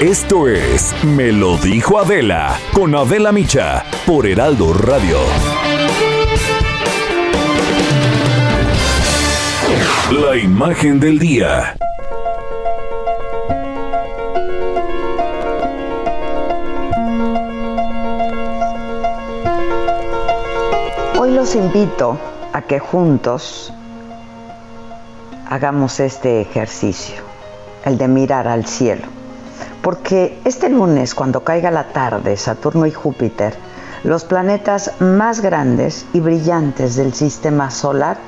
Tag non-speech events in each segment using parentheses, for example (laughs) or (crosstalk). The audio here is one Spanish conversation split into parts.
Esto es Me lo dijo Adela con Adela Micha por Heraldo Radio. La imagen del día. Hoy los invito a que juntos hagamos este ejercicio, el de mirar al cielo. Porque este lunes, cuando caiga la tarde, Saturno y Júpiter, los planetas más grandes y brillantes del sistema solar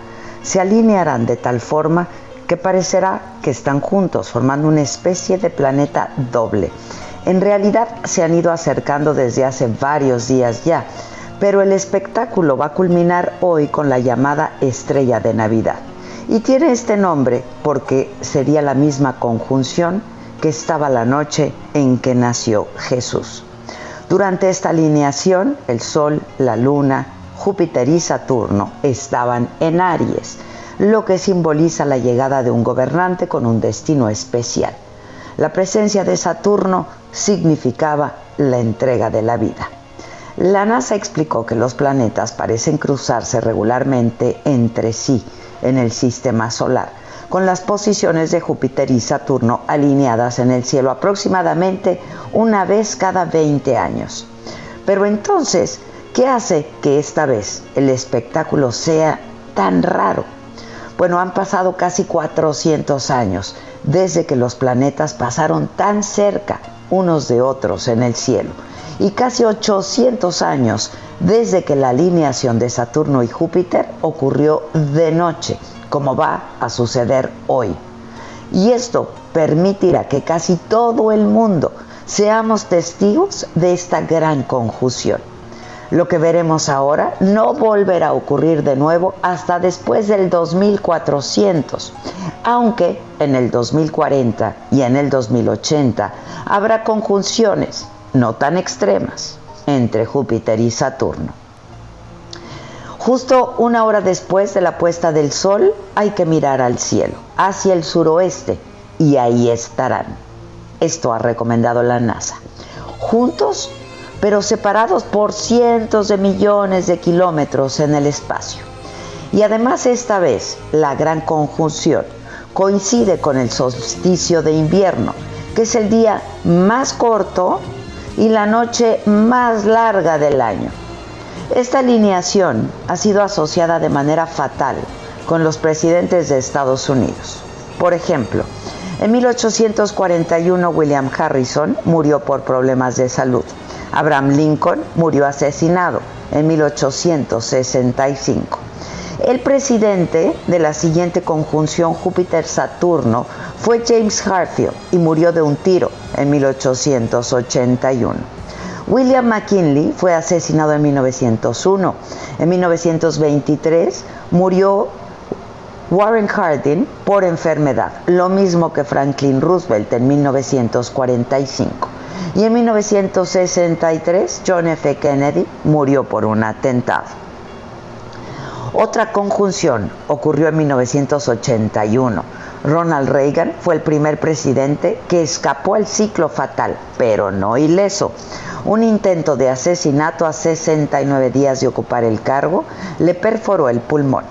se alinearán de tal forma que parecerá que están juntos, formando una especie de planeta doble. En realidad se han ido acercando desde hace varios días ya, pero el espectáculo va a culminar hoy con la llamada estrella de Navidad. Y tiene este nombre porque sería la misma conjunción que estaba la noche en que nació Jesús. Durante esta alineación, el Sol, la Luna, Júpiter y Saturno estaban en Aries, lo que simboliza la llegada de un gobernante con un destino especial. La presencia de Saturno significaba la entrega de la vida. La NASA explicó que los planetas parecen cruzarse regularmente entre sí en el sistema solar, con las posiciones de Júpiter y Saturno alineadas en el cielo aproximadamente una vez cada 20 años. Pero entonces, ¿Qué hace que esta vez el espectáculo sea tan raro? Bueno, han pasado casi 400 años desde que los planetas pasaron tan cerca unos de otros en el cielo y casi 800 años desde que la alineación de Saturno y Júpiter ocurrió de noche, como va a suceder hoy. Y esto permitirá que casi todo el mundo seamos testigos de esta gran conjunción. Lo que veremos ahora no volverá a ocurrir de nuevo hasta después del 2400, aunque en el 2040 y en el 2080 habrá conjunciones no tan extremas entre Júpiter y Saturno. Justo una hora después de la puesta del sol hay que mirar al cielo, hacia el suroeste, y ahí estarán. Esto ha recomendado la NASA. Juntos pero separados por cientos de millones de kilómetros en el espacio. Y además esta vez la gran conjunción coincide con el solsticio de invierno, que es el día más corto y la noche más larga del año. Esta alineación ha sido asociada de manera fatal con los presidentes de Estados Unidos. Por ejemplo, en 1841 William Harrison murió por problemas de salud. Abraham Lincoln murió asesinado en 1865. El presidente de la siguiente conjunción Júpiter-Saturno fue James Harfield y murió de un tiro en 1881. William McKinley fue asesinado en 1901. En 1923 murió Warren Harding por enfermedad, lo mismo que Franklin Roosevelt en 1945. Y en 1963 John F. Kennedy murió por un atentado. Otra conjunción ocurrió en 1981. Ronald Reagan fue el primer presidente que escapó al ciclo fatal, pero no ileso. Un intento de asesinato a 69 días de ocupar el cargo le perforó el pulmón.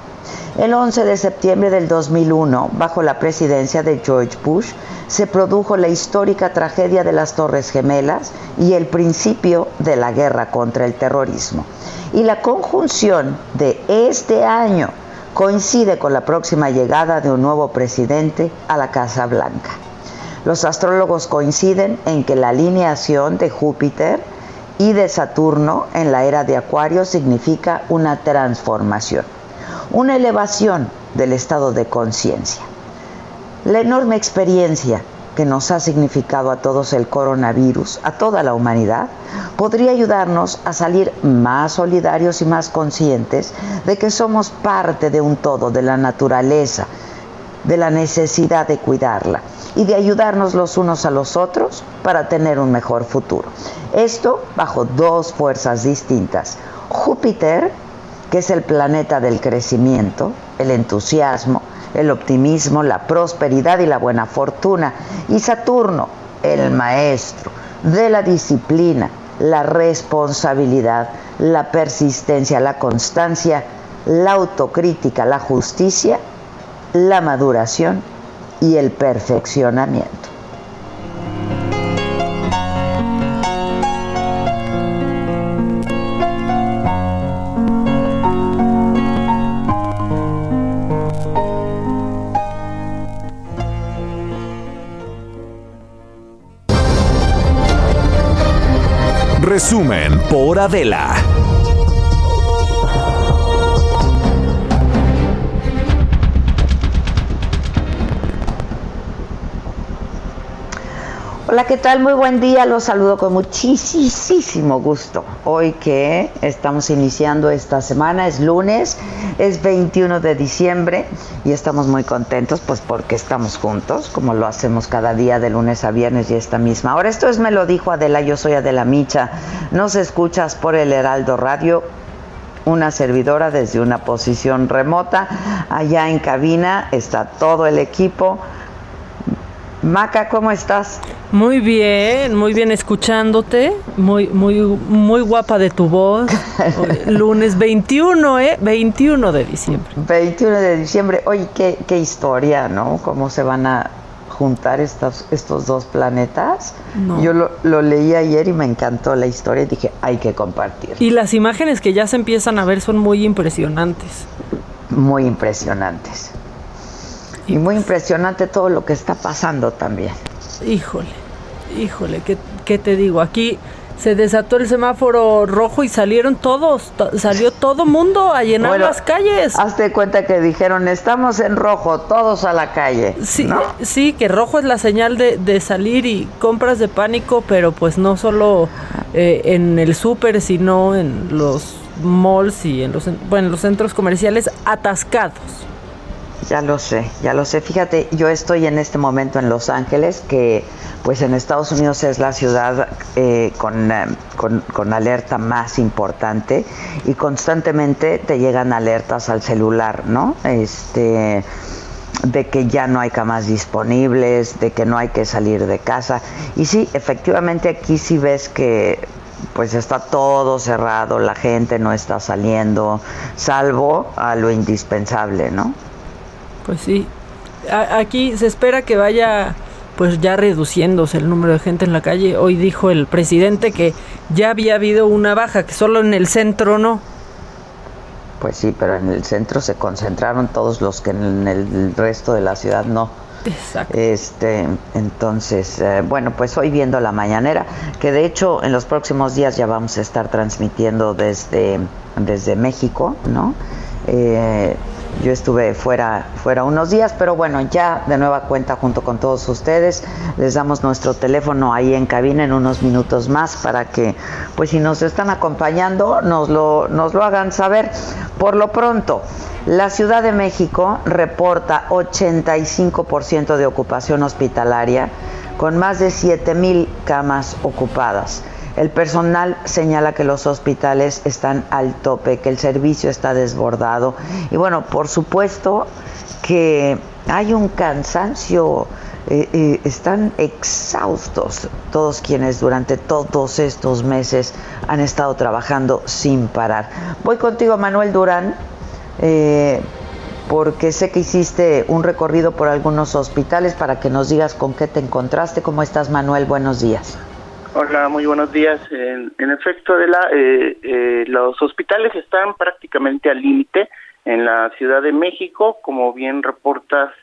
El 11 de septiembre del 2001, bajo la presidencia de George Bush, se produjo la histórica tragedia de las Torres Gemelas y el principio de la guerra contra el terrorismo. Y la conjunción de este año coincide con la próxima llegada de un nuevo presidente a la Casa Blanca. Los astrólogos coinciden en que la alineación de Júpiter y de Saturno en la era de Acuario significa una transformación una elevación del estado de conciencia. La enorme experiencia que nos ha significado a todos el coronavirus, a toda la humanidad, podría ayudarnos a salir más solidarios y más conscientes de que somos parte de un todo, de la naturaleza, de la necesidad de cuidarla y de ayudarnos los unos a los otros para tener un mejor futuro. Esto bajo dos fuerzas distintas. Júpiter, que es el planeta del crecimiento, el entusiasmo, el optimismo, la prosperidad y la buena fortuna. Y Saturno, el maestro de la disciplina, la responsabilidad, la persistencia, la constancia, la autocrítica, la justicia, la maduración y el perfeccionamiento. Resumen por Adela. Hola, ¿qué tal? Muy buen día. Los saludo con muchísimo gusto. Hoy que estamos iniciando esta semana, es lunes, es 21 de diciembre y estamos muy contentos pues porque estamos juntos, como lo hacemos cada día de lunes a viernes y esta misma hora. Esto es Me lo dijo Adela, yo soy Adela Micha. Nos escuchas por el Heraldo Radio una servidora desde una posición remota. Allá en cabina está todo el equipo. Maca, ¿cómo estás? Muy bien, muy bien escuchándote, muy muy muy guapa de tu voz. (laughs) Lunes 21, ¿eh? 21 de diciembre. 21 de diciembre. Oye, qué, qué historia, ¿no? Cómo se van a juntar estos, estos dos planetas. Yo lo, lo, leí ayer y me encantó la historia y dije, hay que compartir. Y las imágenes que ya se empiezan a ver son muy impresionantes. Muy impresionantes. Y muy impresionante todo lo que está pasando también. Híjole, híjole, ¿qué, qué te digo? Aquí se desató el semáforo rojo y salieron todos, salió todo mundo a llenar las calles. Hazte cuenta que dijeron, estamos en rojo, todos a la calle. Sí, sí que rojo es la señal de, de, salir y compras de pánico, pero pues no solo eh, en el súper, sino en los malls y en los, bueno, en los centros comerciales atascados. Ya lo sé, ya lo sé. Fíjate, yo estoy en este momento en Los Ángeles, que pues en Estados Unidos es la ciudad eh, con, eh, con, con, alerta más importante y constantemente te llegan alertas al celular, ¿no? Este de que ya no hay camas disponibles, de que no hay que salir de casa. Y sí, efectivamente aquí sí ves que pues está todo cerrado, la gente no está saliendo, salvo a lo indispensable, ¿no? Pues sí. aquí se espera que vaya pues ya reduciéndose el número de gente en la calle. Hoy dijo el presidente que ya había habido una baja, que solo en el centro no. Pues sí, pero en el centro se concentraron todos los que en el resto de la ciudad no. Exacto. Este, entonces, eh, bueno, pues hoy viendo la mañanera, que de hecho en los próximos días ya vamos a estar transmitiendo desde, desde México, ¿no? Eh, yo estuve fuera, fuera unos días, pero bueno, ya de nueva cuenta junto con todos ustedes, les damos nuestro teléfono ahí en cabina en unos minutos más para que, pues si nos están acompañando, nos lo, nos lo hagan saber. Por lo pronto, la Ciudad de México reporta 85% de ocupación hospitalaria, con más de 7 mil camas ocupadas. El personal señala que los hospitales están al tope, que el servicio está desbordado y bueno, por supuesto que hay un cansancio, eh, eh, están exhaustos todos quienes durante todos estos meses han estado trabajando sin parar. Voy contigo, Manuel Durán. Eh, porque sé que hiciste un recorrido por algunos hospitales para que nos digas con qué te encontraste. ¿Cómo estás, Manuel? Buenos días. Hola, muy buenos días. En, efecto, de eh, eh, los hospitales están prácticamente al límite en la Ciudad de México, como bien reportas.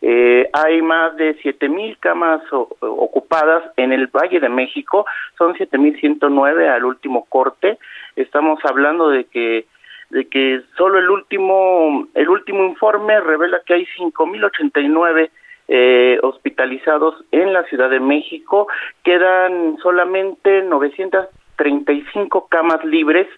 Eh, hay más de 7.000 camas ocupadas en el Valle de México, son 7.109 al último corte. Estamos hablando de que de que solo el último el último informe revela que hay 5089 eh, hospitalizados en la Ciudad de México, quedan solamente 935 camas libres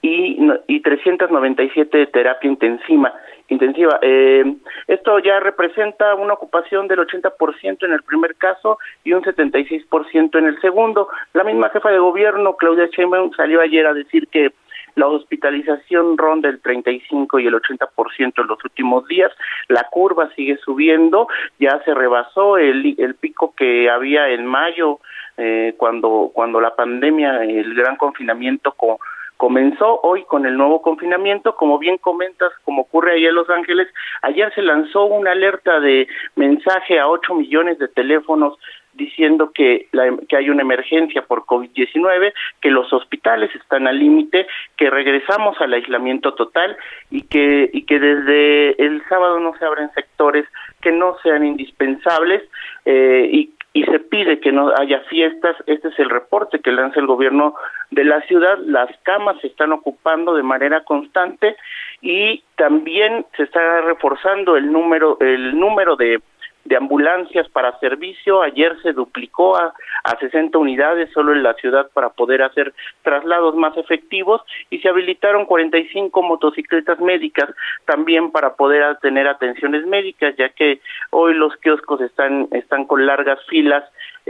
y, y 397 de terapia intensiva. intensiva. Eh, esto ya representa una ocupación del 80% en el primer caso y un 76% en el segundo. La misma jefa de gobierno, Claudia Sheinbaum, salió ayer a decir que la hospitalización ronda el 35 y el 80% en los últimos días, la curva sigue subiendo, ya se rebasó el, el pico que había en mayo eh, cuando, cuando la pandemia, el gran confinamiento comenzó. Hoy con el nuevo confinamiento, como bien comentas, como ocurre ahí en Los Ángeles, ayer se lanzó una alerta de mensaje a 8 millones de teléfonos diciendo que, la, que hay una emergencia por COVID-19, que los hospitales están al límite, que regresamos al aislamiento total y que, y que desde el sábado no se abren sectores que no sean indispensables eh, y y se pide que no haya fiestas. Este es el reporte que lanza el gobierno de la ciudad. Las camas se están ocupando de manera constante y también se está reforzando el número el número de de ambulancias para servicio. Ayer se duplicó a, a 60 unidades solo en la ciudad para poder hacer traslados más efectivos y se habilitaron 45 motocicletas médicas también para poder tener atenciones médicas, ya que hoy los kioscos están, están con largas filas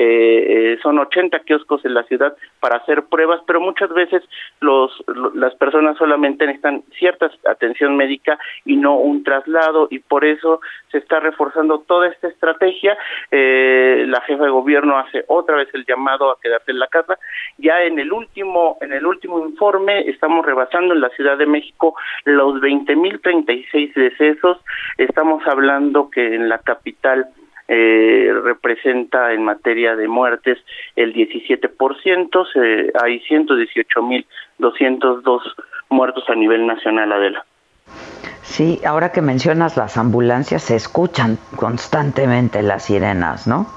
eh, son 80 kioscos en la ciudad para hacer pruebas, pero muchas veces los, las personas solamente necesitan cierta atención médica y no un traslado y por eso se está reforzando toda esta estrategia. Eh, la jefa de gobierno hace otra vez el llamado a quedarse en la casa. Ya en el último en el último informe estamos rebasando en la Ciudad de México los 20.036 decesos. Estamos hablando que en la capital eh, representa en materia de muertes el 17%, se, hay 118.202 muertos a nivel nacional, Adela. Sí, ahora que mencionas las ambulancias, se escuchan constantemente las sirenas, ¿no?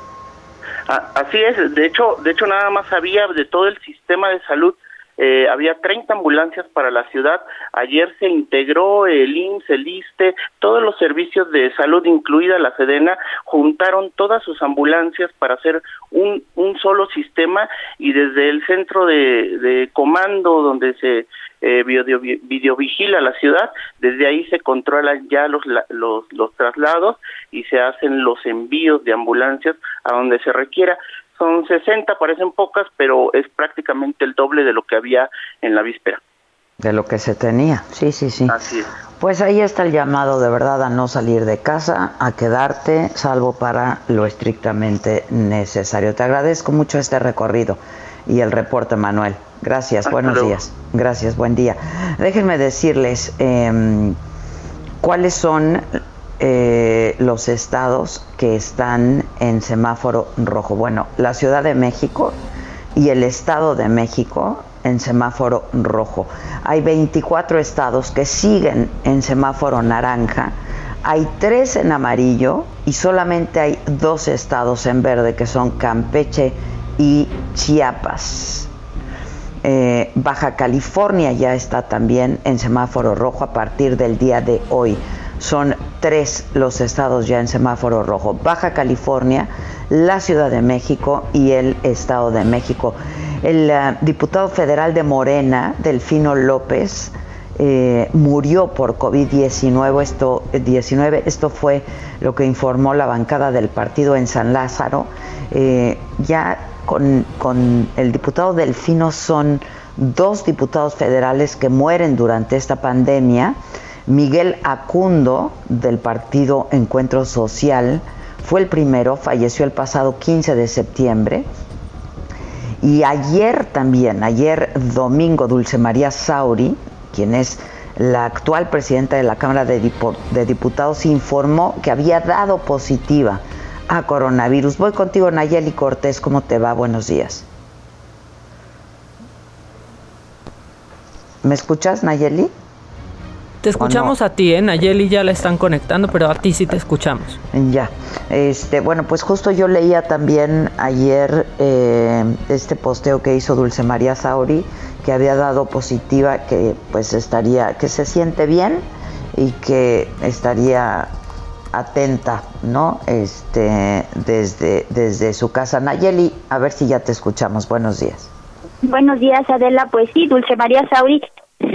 Así es, de hecho, de hecho nada más había de todo el sistema de salud eh, había 30 ambulancias para la ciudad. Ayer se integró el IMSS, el ISTE, todos los servicios de salud, incluida la Sedena, juntaron todas sus ambulancias para hacer un, un solo sistema y desde el centro de, de comando donde se eh, video, videovigila la ciudad, desde ahí se controlan ya los, los, los traslados y se hacen los envíos de ambulancias a donde se requiera son 60, parecen pocas, pero es prácticamente el doble de lo que había en la víspera. De lo que se tenía, sí, sí, sí. Así es. Pues ahí está el llamado de verdad a no salir de casa, a quedarte, salvo para lo estrictamente necesario. Te agradezco mucho este recorrido y el reporte, Manuel. Gracias, buenos días. Gracias, buen día. Déjenme decirles eh, cuáles son eh, los estados que están en semáforo rojo. Bueno, la Ciudad de México y el Estado de México en semáforo rojo. Hay 24 estados que siguen en semáforo naranja. Hay tres en amarillo y solamente hay dos estados en verde que son Campeche y Chiapas. Eh, Baja California ya está también en semáforo rojo a partir del día de hoy son tres los estados ya en semáforo rojo, Baja California, la Ciudad de México y el Estado de México. El eh, diputado federal de Morena, Delfino López, eh, murió por COVID-19. Esto, 19, esto fue lo que informó la bancada del partido en San Lázaro. Eh, ya con, con el diputado Delfino son dos diputados federales que mueren durante esta pandemia. Miguel Acundo, del partido Encuentro Social, fue el primero, falleció el pasado 15 de septiembre. Y ayer también, ayer domingo, Dulce María Sauri, quien es la actual presidenta de la Cámara de, Diputados, informó que había dado positiva a coronavirus. Voy contigo, Nayeli Cortés, ¿cómo te va? Buenos días. ¿Me escuchas, Nayeli? Te escuchamos a ti, ¿eh? Nayeli ya la están conectando, pero a ti sí te escuchamos. Ya. Este, bueno, pues justo yo leía también ayer eh, este posteo que hizo Dulce María Sauri, que había dado positiva, que pues estaría, que se siente bien y que estaría atenta, ¿no? Este, desde, desde su casa. Nayeli, a ver si ya te escuchamos. Buenos días. Buenos días, Adela. Pues sí, Dulce María Sauri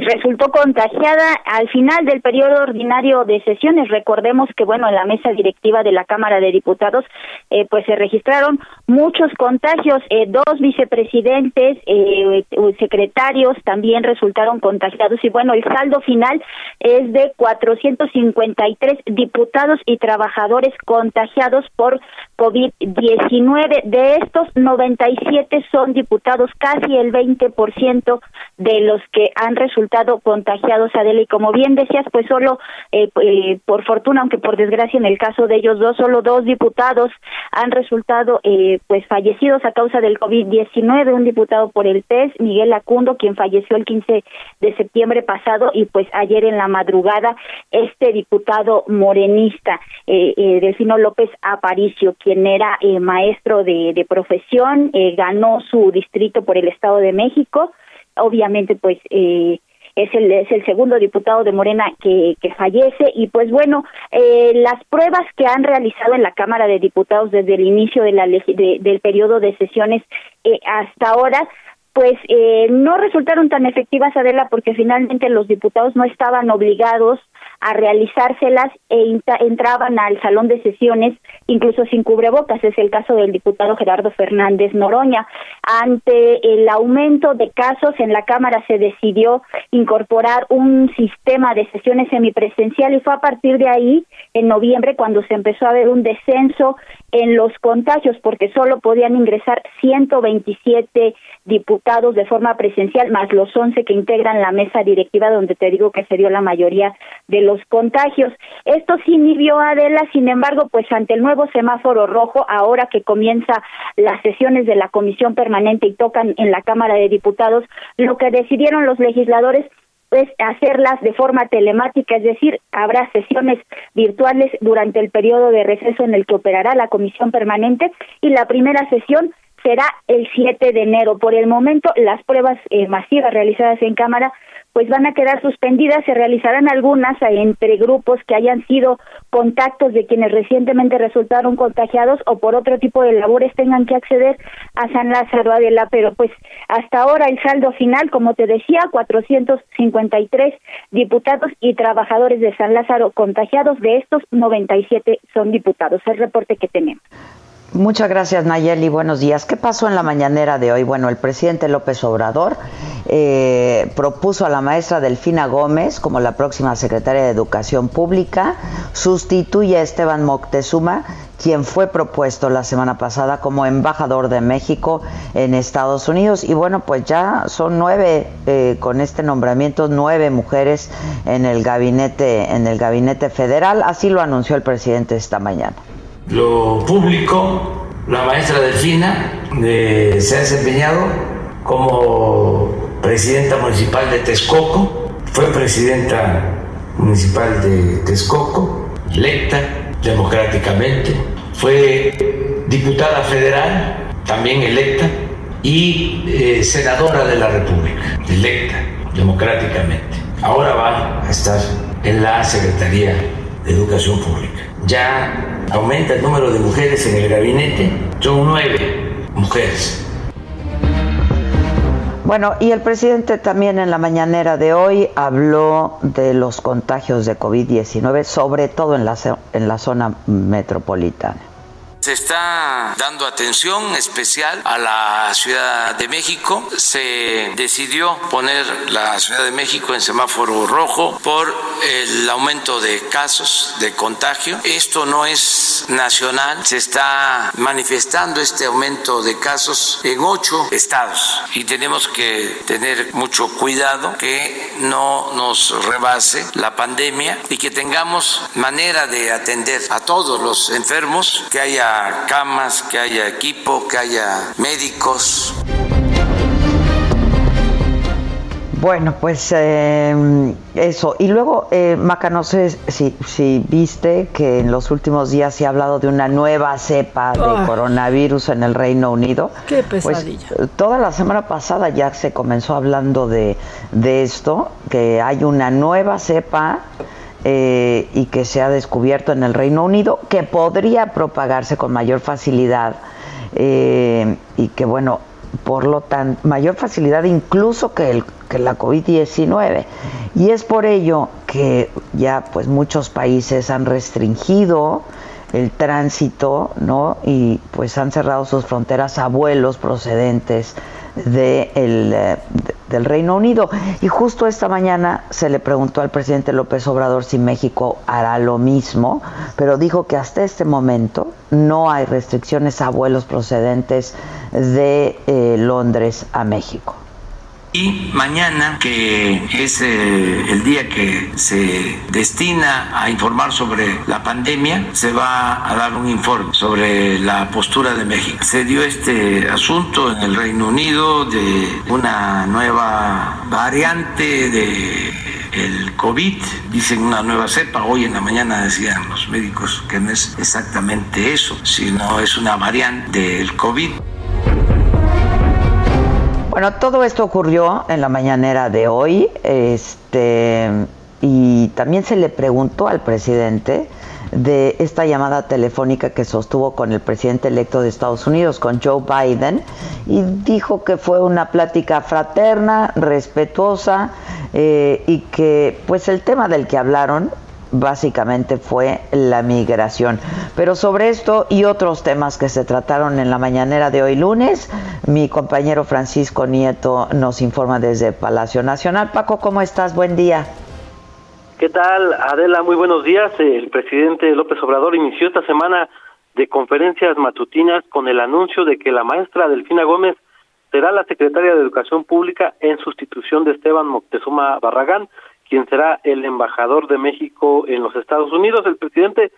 resultó contagiada al final del periodo ordinario de sesiones. Recordemos que, bueno, en la mesa directiva de la Cámara de Diputados, eh, pues se registraron muchos contagios. Eh, dos vicepresidentes, eh, secretarios también resultaron contagiados. Y bueno, el saldo final es de 453 diputados y trabajadores contagiados por COVID-19. De estos, 97 son diputados, casi el 20% de los que han resultado contagiados, Adela. Y como bien decías, pues solo, eh, eh, por fortuna, aunque por desgracia en el caso de ellos dos, solo dos diputados han resultado eh, pues fallecidos a causa del COVID-19. Un diputado por el PES, Miguel Acundo, quien falleció el 15 de septiembre pasado, y pues ayer en la madrugada, este diputado morenista, eh, eh, Delfino López Aparicio, quien era maestro de, de profesión, ganó su distrito por el Estado de México obviamente pues eh, es el, es el segundo diputado de Morena que, que fallece. Y pues bueno, eh, las pruebas que han realizado en la Cámara de Diputados desde el inicio de la del periodo de sesiones eh, hasta ahora pues eh, no resultaron tan efectivas, Adela, porque finalmente los diputados no estaban obligados a realizárselas e entraban al salón de sesiones incluso sin cubrebocas. Es el caso del diputado Gerardo Fernández Noroña. Ante el aumento de casos en la Cámara se decidió incorporar un sistema de sesiones semipresencial y fue a partir de ahí, en noviembre, cuando se empezó a ver un descenso en los contagios porque solo podían ingresar 127 diputados de forma presencial, más los 11 que integran la mesa directiva donde te digo que se dio la mayoría de contagios. Esto sí inhibió a Adela, sin embargo, pues ante el nuevo semáforo rojo, ahora que comienza las sesiones de la comisión permanente y tocan en la Cámara de Diputados, lo que decidieron los legisladores es hacerlas de forma telemática, es decir, habrá sesiones virtuales durante el periodo de receso en el que operará la comisión permanente y la primera sesión será el 7 de enero. Por el momento, las pruebas eh, masivas realizadas en Cámara pues van a quedar suspendidas, se realizarán algunas entre grupos que hayan sido contactos de quienes recientemente resultaron contagiados o por otro tipo de labores tengan que acceder a San Lázaro Adela, pero pues hasta ahora el saldo final, como te decía, 453 diputados y trabajadores de San Lázaro contagiados, de estos 97 son diputados, el reporte que tenemos. Muchas gracias Nayeli, buenos días. ¿Qué pasó en la mañanera de hoy? Bueno, el presidente López Obrador eh, propuso a la maestra Delfina Gómez como la próxima secretaria de Educación Pública, sustituye a Esteban Moctezuma, quien fue propuesto la semana pasada como embajador de México en Estados Unidos. Y bueno, pues ya son nueve, eh, con este nombramiento, nueve mujeres en el gabinete, en el gabinete federal. Así lo anunció el presidente esta mañana lo público, la maestra Delfina eh, se ha desempeñado como presidenta municipal de Texcoco, fue presidenta municipal de Texcoco, electa democráticamente, fue diputada federal, también electa, y eh, senadora de la República, electa democráticamente. Ahora va a estar en la Secretaría de Educación Pública. Ya aumenta el número de mujeres en el gabinete, son nueve mujeres. Bueno, y el presidente también en la mañanera de hoy habló de los contagios de COVID-19, sobre todo en la, en la zona metropolitana. Se está dando atención especial a la Ciudad de México. Se decidió poner la Ciudad de México en semáforo rojo por el aumento de casos de contagio. Esto no es nacional. Se está manifestando este aumento de casos en ocho estados y tenemos que tener mucho cuidado que no nos rebase la pandemia y que tengamos manera de atender a todos los enfermos, que haya camas, que haya equipo, que haya médicos. Bueno, pues eh, eso. Y luego, eh, Maca, no sé si, si, viste que en los últimos días se ha hablado de una nueva cepa de ah. coronavirus en el Reino Unido. Qué pues, pesadilla. Pues, toda la semana pasada ya se comenzó hablando de, de esto, que hay una nueva cepa eh, y que se ha descubierto en el Reino Unido, que podría propagarse con mayor facilidad. Eh, y que bueno, por lo tanto, mayor facilidad incluso que, el, que la COVID-19. Y es por ello que ya pues muchos países han restringido el tránsito, ¿no? Y pues han cerrado sus fronteras a vuelos procedentes de el, eh, del Reino Unido. Y justo esta mañana se le preguntó al presidente López Obrador si México hará lo mismo, pero dijo que hasta este momento no hay restricciones a vuelos procedentes de eh, Londres a México. Y mañana, que es eh, el día que se destina a informar sobre la pandemia, se va a dar un informe sobre la postura de México. Se dio este asunto en el Reino Unido de una nueva variante de el COVID, dicen una nueva cepa, hoy en la mañana decían los médicos que no es exactamente eso, sino es una variante del COVID. Bueno, todo esto ocurrió en la mañanera de hoy, este, y también se le preguntó al presidente de esta llamada telefónica que sostuvo con el presidente electo de Estados Unidos, con Joe Biden, y dijo que fue una plática fraterna, respetuosa, eh, y que pues el tema del que hablaron básicamente fue la migración. Pero sobre esto y otros temas que se trataron en la mañanera de hoy lunes, mi compañero Francisco Nieto nos informa desde Palacio Nacional. Paco, ¿cómo estás? Buen día. ¿Qué tal, Adela? Muy buenos días. El presidente López Obrador inició esta semana de conferencias matutinas con el anuncio de que la maestra Delfina Gómez será la secretaria de Educación Pública en sustitución de Esteban Moctezuma Barragán, quien será el embajador de México en los Estados Unidos. El presidente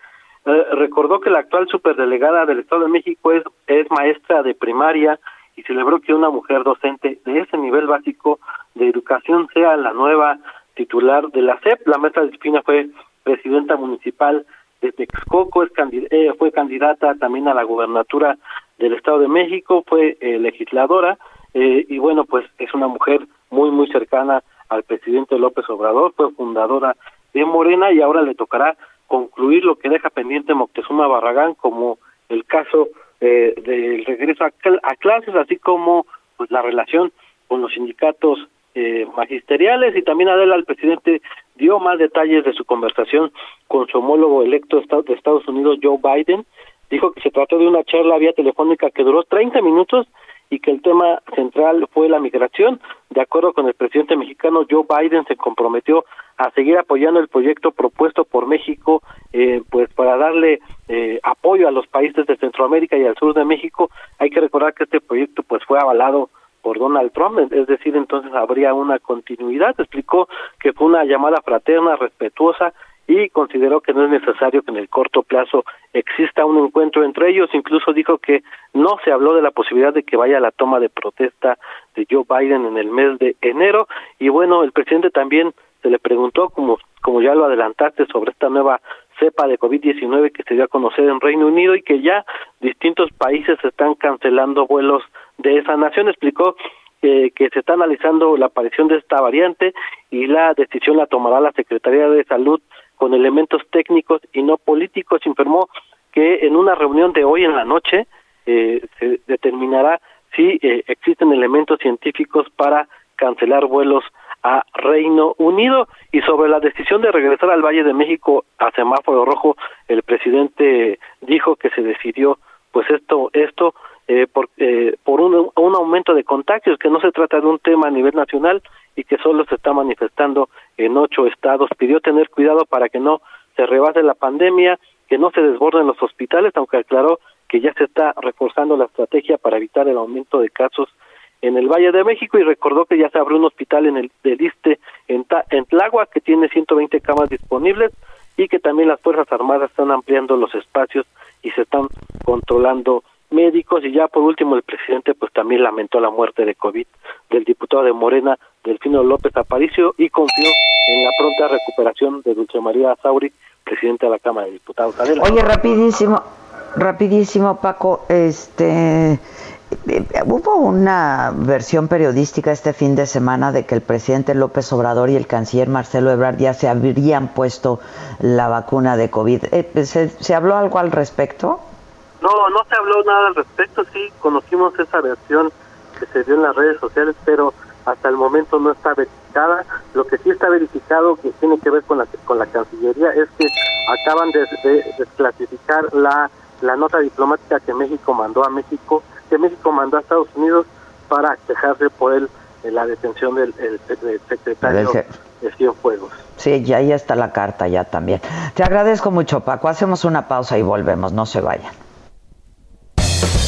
eh, recordó que la actual superdelegada del Estado de México es, es maestra de primaria y celebró que una mujer docente de ese nivel básico de educación sea la nueva titular de la SEP. La maestra Delfina fue presidenta municipal de Texcoco, es eh, fue candidata también a la gubernatura del Estado de México, fue eh, legisladora y bueno, pues es una mujer muy, muy cercana al presidente López Obrador, fue fundadora de Morena y ahora le tocará concluir lo que deja pendiente Moctezuma Barragán como el caso eh, del regreso a, clases, así como pues la relación con los sindicatos eh, magisteriales y también Adela, el presidente dio más detalles de su conversación con su homólogo electo de Estados Unidos, Joe Biden. Dijo que se trató de una charla vía telefónica que duró 30 minutos y que el tema central fue la migración. De acuerdo con el presidente mexicano, Joe Biden se comprometió a seguir apoyando el proyecto propuesto por México, eh, pues para darle eh, apoyo a los países de Centroamérica y al sur de México. Hay que recordar que este proyecto pues fue avalado por Donald Trump, es decir, entonces habría una continuidad. Explicó que fue una llamada fraterna, respetuosa y consideró que no es necesario que en el corto plazo exista un encuentro entre ellos. Incluso dijo que no se habló de la posibilidad de que vaya la toma de protesta de Joe Biden en el mes de enero. Y bueno, el presidente también se le preguntó, como, como ya lo adelantaste, sobre esta nueva cepa de COVID-19 que se dio a conocer en Reino Unido y que ya distintos países están cancelando vuelos de esa nación. Explicó que se está analizando la aparición de esta variante y la decisión la tomará la Secretaría de Salud con elementos técnicos y no políticos. Informó que en una reunión de hoy en la noche eh, se determinará si eh, existen elementos científicos para cancelar vuelos a Reino Unido y sobre la decisión de regresar al Valle de México a semáforo rojo el presidente dijo que se decidió pues esto esto eh, por, eh, por un, un aumento de contagios que no se trata de un tema a nivel nacional y que solo se está manifestando en ocho estados. Pidió tener cuidado para que no se rebase la pandemia, que no se desborden los hospitales, aunque aclaró que ya se está reforzando la estrategia para evitar el aumento de casos en el Valle de México y recordó que ya se abrió un hospital en el del ISTE en, en Tláhuac que tiene 120 camas disponibles y que también las Fuerzas Armadas están ampliando los espacios y se están controlando médicos y ya por último el presidente pues también lamentó la muerte de COVID del diputado de Morena, Delfino López Aparicio y confió en la pronta recuperación de Dulce María Sauri, presidente de la Cámara de Diputados. Oye, rapidísimo, rapidísimo Paco, este Hubo una versión periodística este fin de semana de que el presidente López Obrador y el canciller Marcelo Ebrard ya se habrían puesto la vacuna de COVID. Eh, ¿Se, habló algo al respecto? No, no se habló nada al respecto. Sí, conocimos esa versión que se dio en las redes sociales, pero hasta el momento no está verificada. Lo que sí está verificado, que tiene que ver con la, con la Cancillería, es que acaban de, desclasificar la, la nota diplomática que México mandó a México que México mandó a Estados Unidos para quejarse por en la detención del, secretario de Cienfuegos. Sí, ya ahí está la carta ya también. Te agradezco mucho, Paco. Hacemos una pausa y volvemos. No se vayan.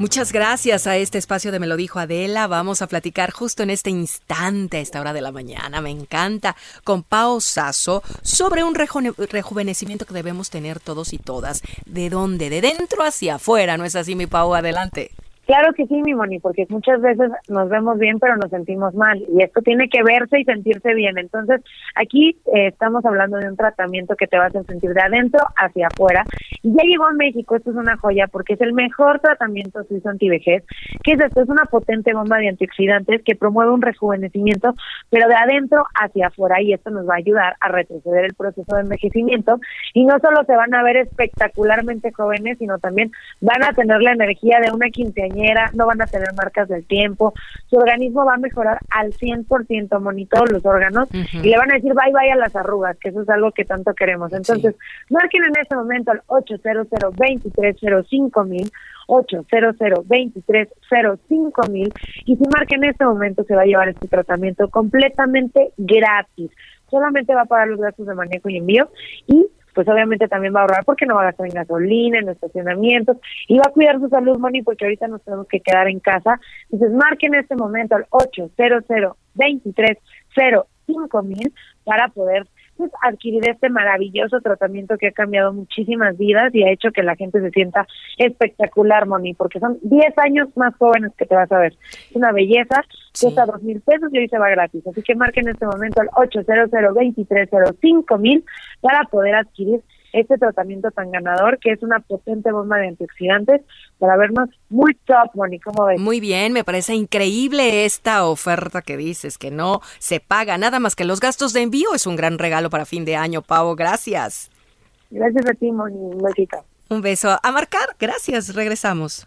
Muchas gracias a este espacio de Me lo dijo Adela. Vamos a platicar justo en este instante, a esta hora de la mañana. Me encanta, con Pao Sasso, sobre un rejuvenecimiento que debemos tener todos y todas. ¿De dónde? De dentro hacia afuera, ¿no es así, mi Pau? Adelante. Claro que sí, mi Moni, porque muchas veces nos vemos bien, pero nos sentimos mal. Y esto tiene que verse y sentirse bien. Entonces, aquí eh, estamos hablando de un tratamiento que te va a sentir de adentro hacia afuera. Y ya llegó a México, esto es una joya, porque es el mejor tratamiento suizo antivejez, que es esto, es una potente bomba de antioxidantes que promueve un rejuvenecimiento, pero de adentro hacia afuera. Y esto nos va a ayudar a retroceder el proceso de envejecimiento. Y no solo se van a ver espectacularmente jóvenes, sino también van a tener la energía de una quinceañera no van a tener marcas del tiempo, su organismo va a mejorar al 100%, monitor los órganos, y le van a decir bye bye a las arrugas, que eso es algo que tanto queremos. Entonces, marquen en este momento al 800 2305 mil 800 2305 mil y si marca en este momento se va a llevar este tratamiento completamente gratis. Solamente va a pagar los gastos de manejo y envío y pues obviamente también va a ahorrar porque no va a gastar en gasolina, en estacionamientos y va a cuidar su salud, Moni, porque ahorita nos tenemos que quedar en casa. Entonces, marquen en este momento al 800 23 mil para poder pues, adquirir este maravilloso tratamiento que ha cambiado muchísimas vidas y ha hecho que la gente se sienta espectacular, Moni, porque son 10 años más jóvenes que te vas a ver. Es una belleza, cuesta dos mil pesos y hoy se va gratis. Así que marquen en este momento al 800 2305 mil para poder adquirir este tratamiento tan ganador, que es una potente bomba de antioxidantes para vernos muy top, Moni, ¿cómo ves? Muy bien, me parece increíble esta oferta que dices, que no se paga nada más que los gastos de envío. Es un gran regalo para fin de año, Pavo. Gracias. Gracias a ti, Moni. Un beso. A marcar. Gracias. Regresamos.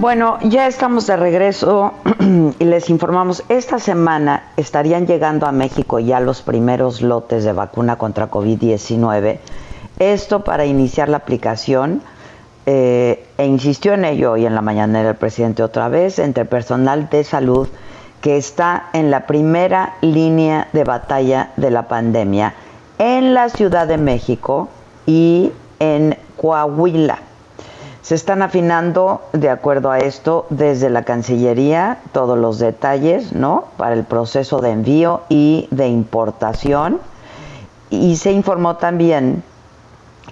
Bueno, ya estamos de regreso (clears throat) y les informamos, esta semana estarían llegando a México ya los primeros lotes de vacuna contra COVID-19. Esto para iniciar la aplicación, eh, e insistió en ello hoy en la mañanera el presidente otra vez, entre personal de salud que está en la primera línea de batalla de la pandemia en la Ciudad de México y en Coahuila. Se están afinando, de acuerdo a esto, desde la Cancillería todos los detalles, ¿no? Para el proceso de envío y de importación. Y se informó también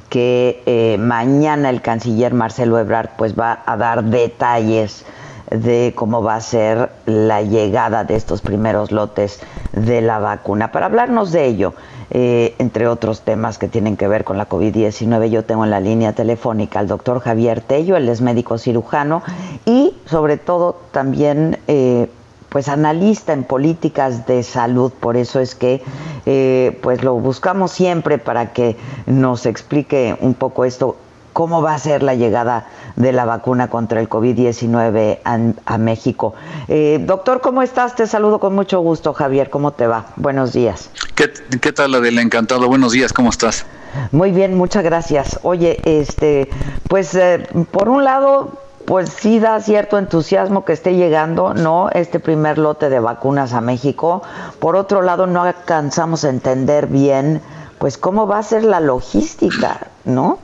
que eh, mañana el canciller Marcelo Ebrard pues va a dar detalles de cómo va a ser la llegada de estos primeros lotes de la vacuna. Para hablarnos de ello, eh, entre otros temas que tienen que ver con la COVID-19. Yo tengo en la línea telefónica al doctor Javier Tello, él es médico cirujano y sobre todo también eh, pues analista en políticas de salud, por eso es que eh, pues lo buscamos siempre para que nos explique un poco esto cómo va a ser la llegada de la vacuna contra el COVID-19 a, México. Eh, doctor, ¿cómo estás? Te saludo con mucho gusto, Javier. ¿Cómo te va? Buenos días. ¿Qué, qué tal, Adela? Encantado. Buenos días. ¿Cómo estás? Muy bien, muchas gracias. Oye, este, pues eh, por un lado, pues sí da cierto entusiasmo que esté llegando, ¿no? Este primer lote de vacunas a México. Por otro lado, no alcanzamos a entender bien, pues cómo va a ser la logística, ¿no?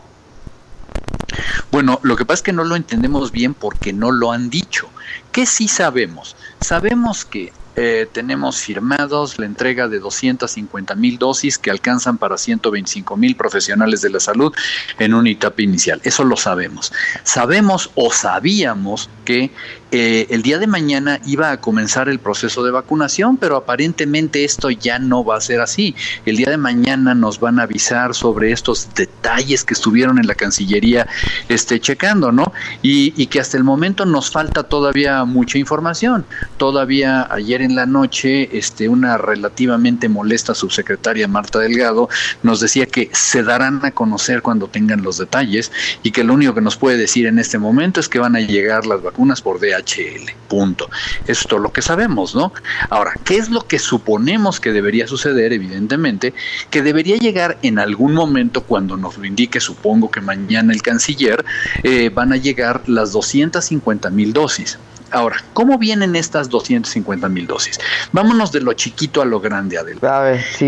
Bueno, lo que pasa es que no lo entendemos bien porque no lo han dicho. ¿Qué sí sabemos? Sabemos que eh, tenemos firmados la entrega de 250 mil dosis que alcanzan para 125 mil profesionales de la salud en una etapa inicial. Eso lo sabemos. Sabemos o sabíamos que eh, el día de mañana iba a comenzar el proceso de vacunación, pero aparentemente esto ya no va a ser así. El día de mañana nos van a avisar sobre estos detalles que estuvieron en la Cancillería este, checando, ¿no? Y, y que hasta el momento nos falta todavía mucha información. Todavía ayer en la noche, este, una relativamente molesta subsecretaria Marta Delgado nos decía que se darán a conocer cuando tengan los detalles y que lo único que nos puede decir en este momento es que van a llegar las vacunas por DHL Punto. Eso es todo lo que sabemos, ¿no? Ahora, ¿qué es lo que suponemos que debería suceder? Evidentemente, que debería llegar en algún momento cuando nos lo indique, supongo que mañana el canciller, eh, van a llegar las 250 mil dosis. Ahora, ¿cómo vienen estas 250 mil dosis? Vámonos de lo chiquito a lo grande, Adel.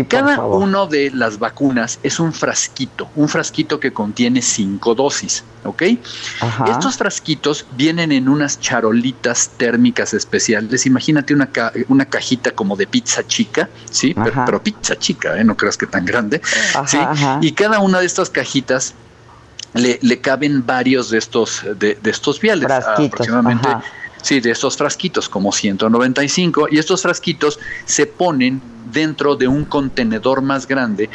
Cada uno de las vacunas es un frasquito, un frasquito que contiene cinco dosis, ¿ok? Estos frasquitos vienen en unas charolitas térmicas especiales. Imagínate una, una cajita como de pizza chica, ¿sí? Pero, pizza chica, ¿eh? No creas que tan grande, ¿sí? Y cada una de estas cajitas le, caben varios de estos, de, estos viales, aproximadamente. Sí, de estos frasquitos, como 195, y estos frasquitos se ponen dentro de un contenedor más grande,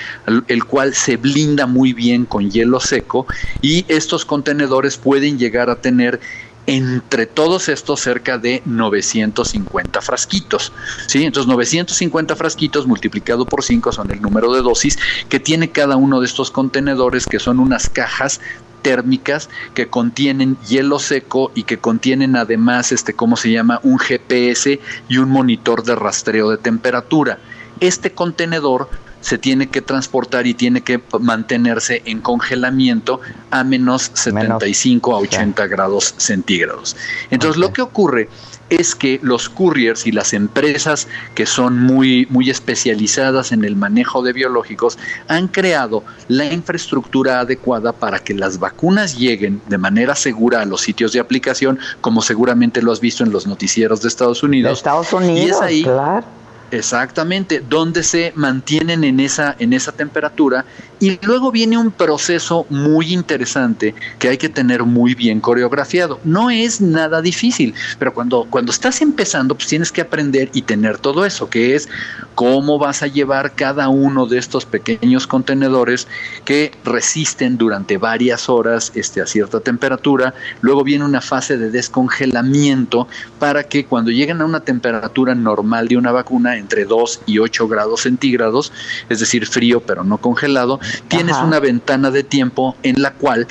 el cual se blinda muy bien con hielo seco, y estos contenedores pueden llegar a tener entre todos estos cerca de 950 frasquitos. ¿sí? Entonces 950 frasquitos multiplicado por 5 son el número de dosis que tiene cada uno de estos contenedores que son unas cajas térmicas que contienen hielo seco y que contienen además este cómo se llama un GPS y un monitor de rastreo de temperatura. Este contenedor se tiene que transportar y tiene que mantenerse en congelamiento a menos 75 a 80 grados centígrados. Entonces lo que ocurre es que los couriers y las empresas que son muy, muy especializadas en el manejo de biológicos han creado la infraestructura adecuada para que las vacunas lleguen de manera segura a los sitios de aplicación, como seguramente lo has visto en los noticieros de Estados Unidos. De Estados Unidos, claro Exactamente, donde se mantienen en esa, en esa temperatura y luego viene un proceso muy interesante que hay que tener muy bien coreografiado. No es nada difícil, pero cuando, cuando estás empezando, pues tienes que aprender y tener todo eso, que es cómo vas a llevar cada uno de estos pequeños contenedores que resisten durante varias horas este, a cierta temperatura. Luego viene una fase de descongelamiento para que cuando lleguen a una temperatura normal de una vacuna, entre 2 y 8 grados centígrados, es decir, frío pero no congelado, tienes una ventana de tiempo en la cual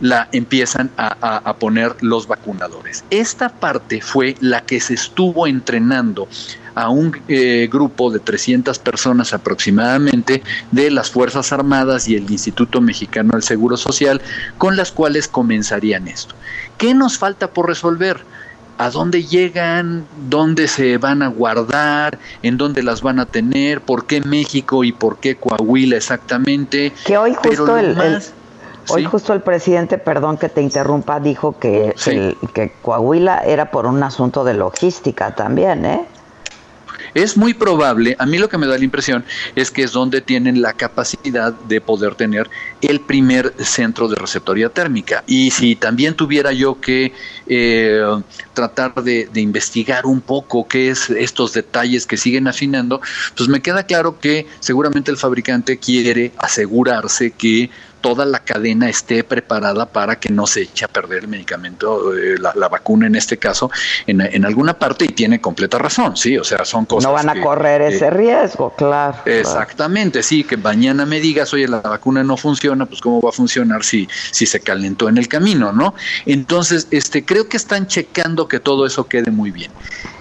la empiezan a, poner los vacunadores. Esta parte fue la que se estuvo entrenando a un eh, grupo de 300 personas aproximadamente de las Fuerzas Armadas y el Instituto Mexicano del Seguro Social, con las cuales comenzarían esto. ¿Qué nos falta por resolver? A dónde llegan, dónde se van a guardar, en dónde las van a tener, por qué México y por qué Coahuila exactamente. Que hoy justo el, hoy justo el presidente, perdón que te interrumpa, dijo que, que Coahuila era por un asunto de logística también, ¿eh? Es muy probable, a mí lo que me da la impresión es que es donde tienen la capacidad de poder tener el primer centro de receptoría térmica. Y si también tuviera yo que eh, tratar de, investigar un poco qué es estos detalles que siguen afinando, pues me queda claro que seguramente el fabricante quiere asegurarse que toda la cadena esté preparada para que no se eche a perder el medicamento, eh, la, vacuna en este caso, en, alguna parte y tiene completa razón, sí, o sea, son cosas. No van a correr ese riesgo, claro. Exactamente, sí, que mañana me digas, oye, la vacuna no funciona, pues cómo va a funcionar si, si se calentó en el camino, ¿no? Entonces, este, creo que están checando que todo eso quede muy bien.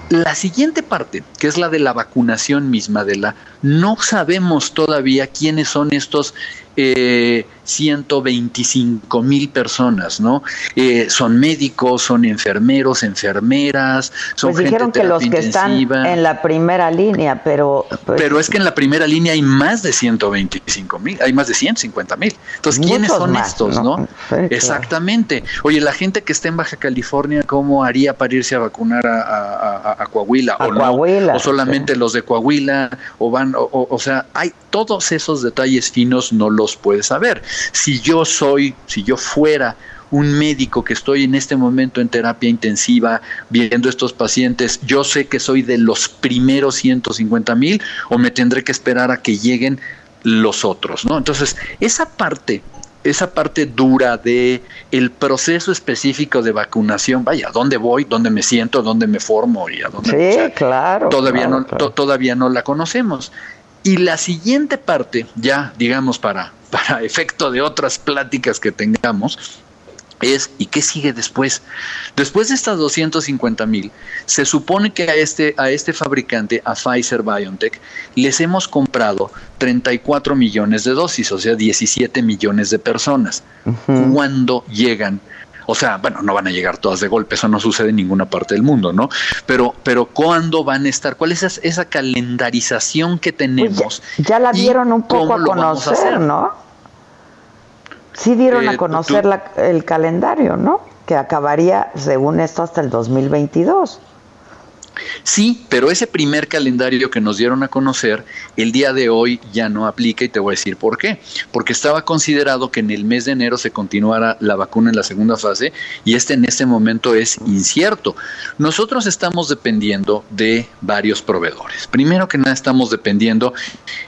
La siguiente parte, que es la de la vacunación misma, de la no sabemos todavía quiénes son estos eh, 125 mil personas, ¿no? Eh, son médicos, son enfermeros, enfermeras, son pues dijeron que los que están en la primera línea, pero... Pues pero es que en la primera línea hay más de 125 mil, hay más de 150 mil. Entonces, ¿quiénes son estos, no? Exactamente. Oye, la gente que está en Baja California, ¿cómo haría para irse a vacunar a, Coahuila? ¿O no? ¿O solamente los de Coahuila? ¿O van, o, o sea, hay todos esos detalles finos no los puedes saber si yo soy, si yo fuera un médico que estoy en este momento en terapia intensiva viendo estos pacientes, yo sé que soy de los primeros 150 mil o me tendré que esperar a que lleguen los otros, ¿no? Entonces, esa parte, esa parte dura de el proceso específico de vacunación, vaya, ¿dónde voy? ¿Dónde me siento? ¿Dónde me formo? Y a dónde, sí, claro. Todavía, no, todavía no la conocemos. Y la siguiente parte, ya digamos para, para efecto de otras pláticas que tengamos, es ¿y qué sigue después? Después de estas 250 mil, se supone que a este, a este fabricante, a Pfizer BioNTech, les hemos comprado 34 millones de dosis, o sea, 17 millones de personas. ¿Cuándo llegan o sea, bueno, no van a llegar todas de golpe, eso no sucede en ninguna parte del mundo, ¿no? Pero, pero ¿cuándo van a estar? ¿Cuál es esa, calendarización que pues tenemos? ya, la dieron un poco a conocer, ¿no? Sí dieron a eh, conocer el calendario, ¿no? Que acabaría, según esto, hasta el 2022. Sí, pero ese primer calendario que nos dieron a conocer, el día de hoy ya no aplica y te voy a decir por qué. Porque estaba considerado que en el mes de enero se continuara la vacuna en la segunda fase y este en este momento es incierto. Nosotros estamos dependiendo de varios proveedores. Primero que nada estamos dependiendo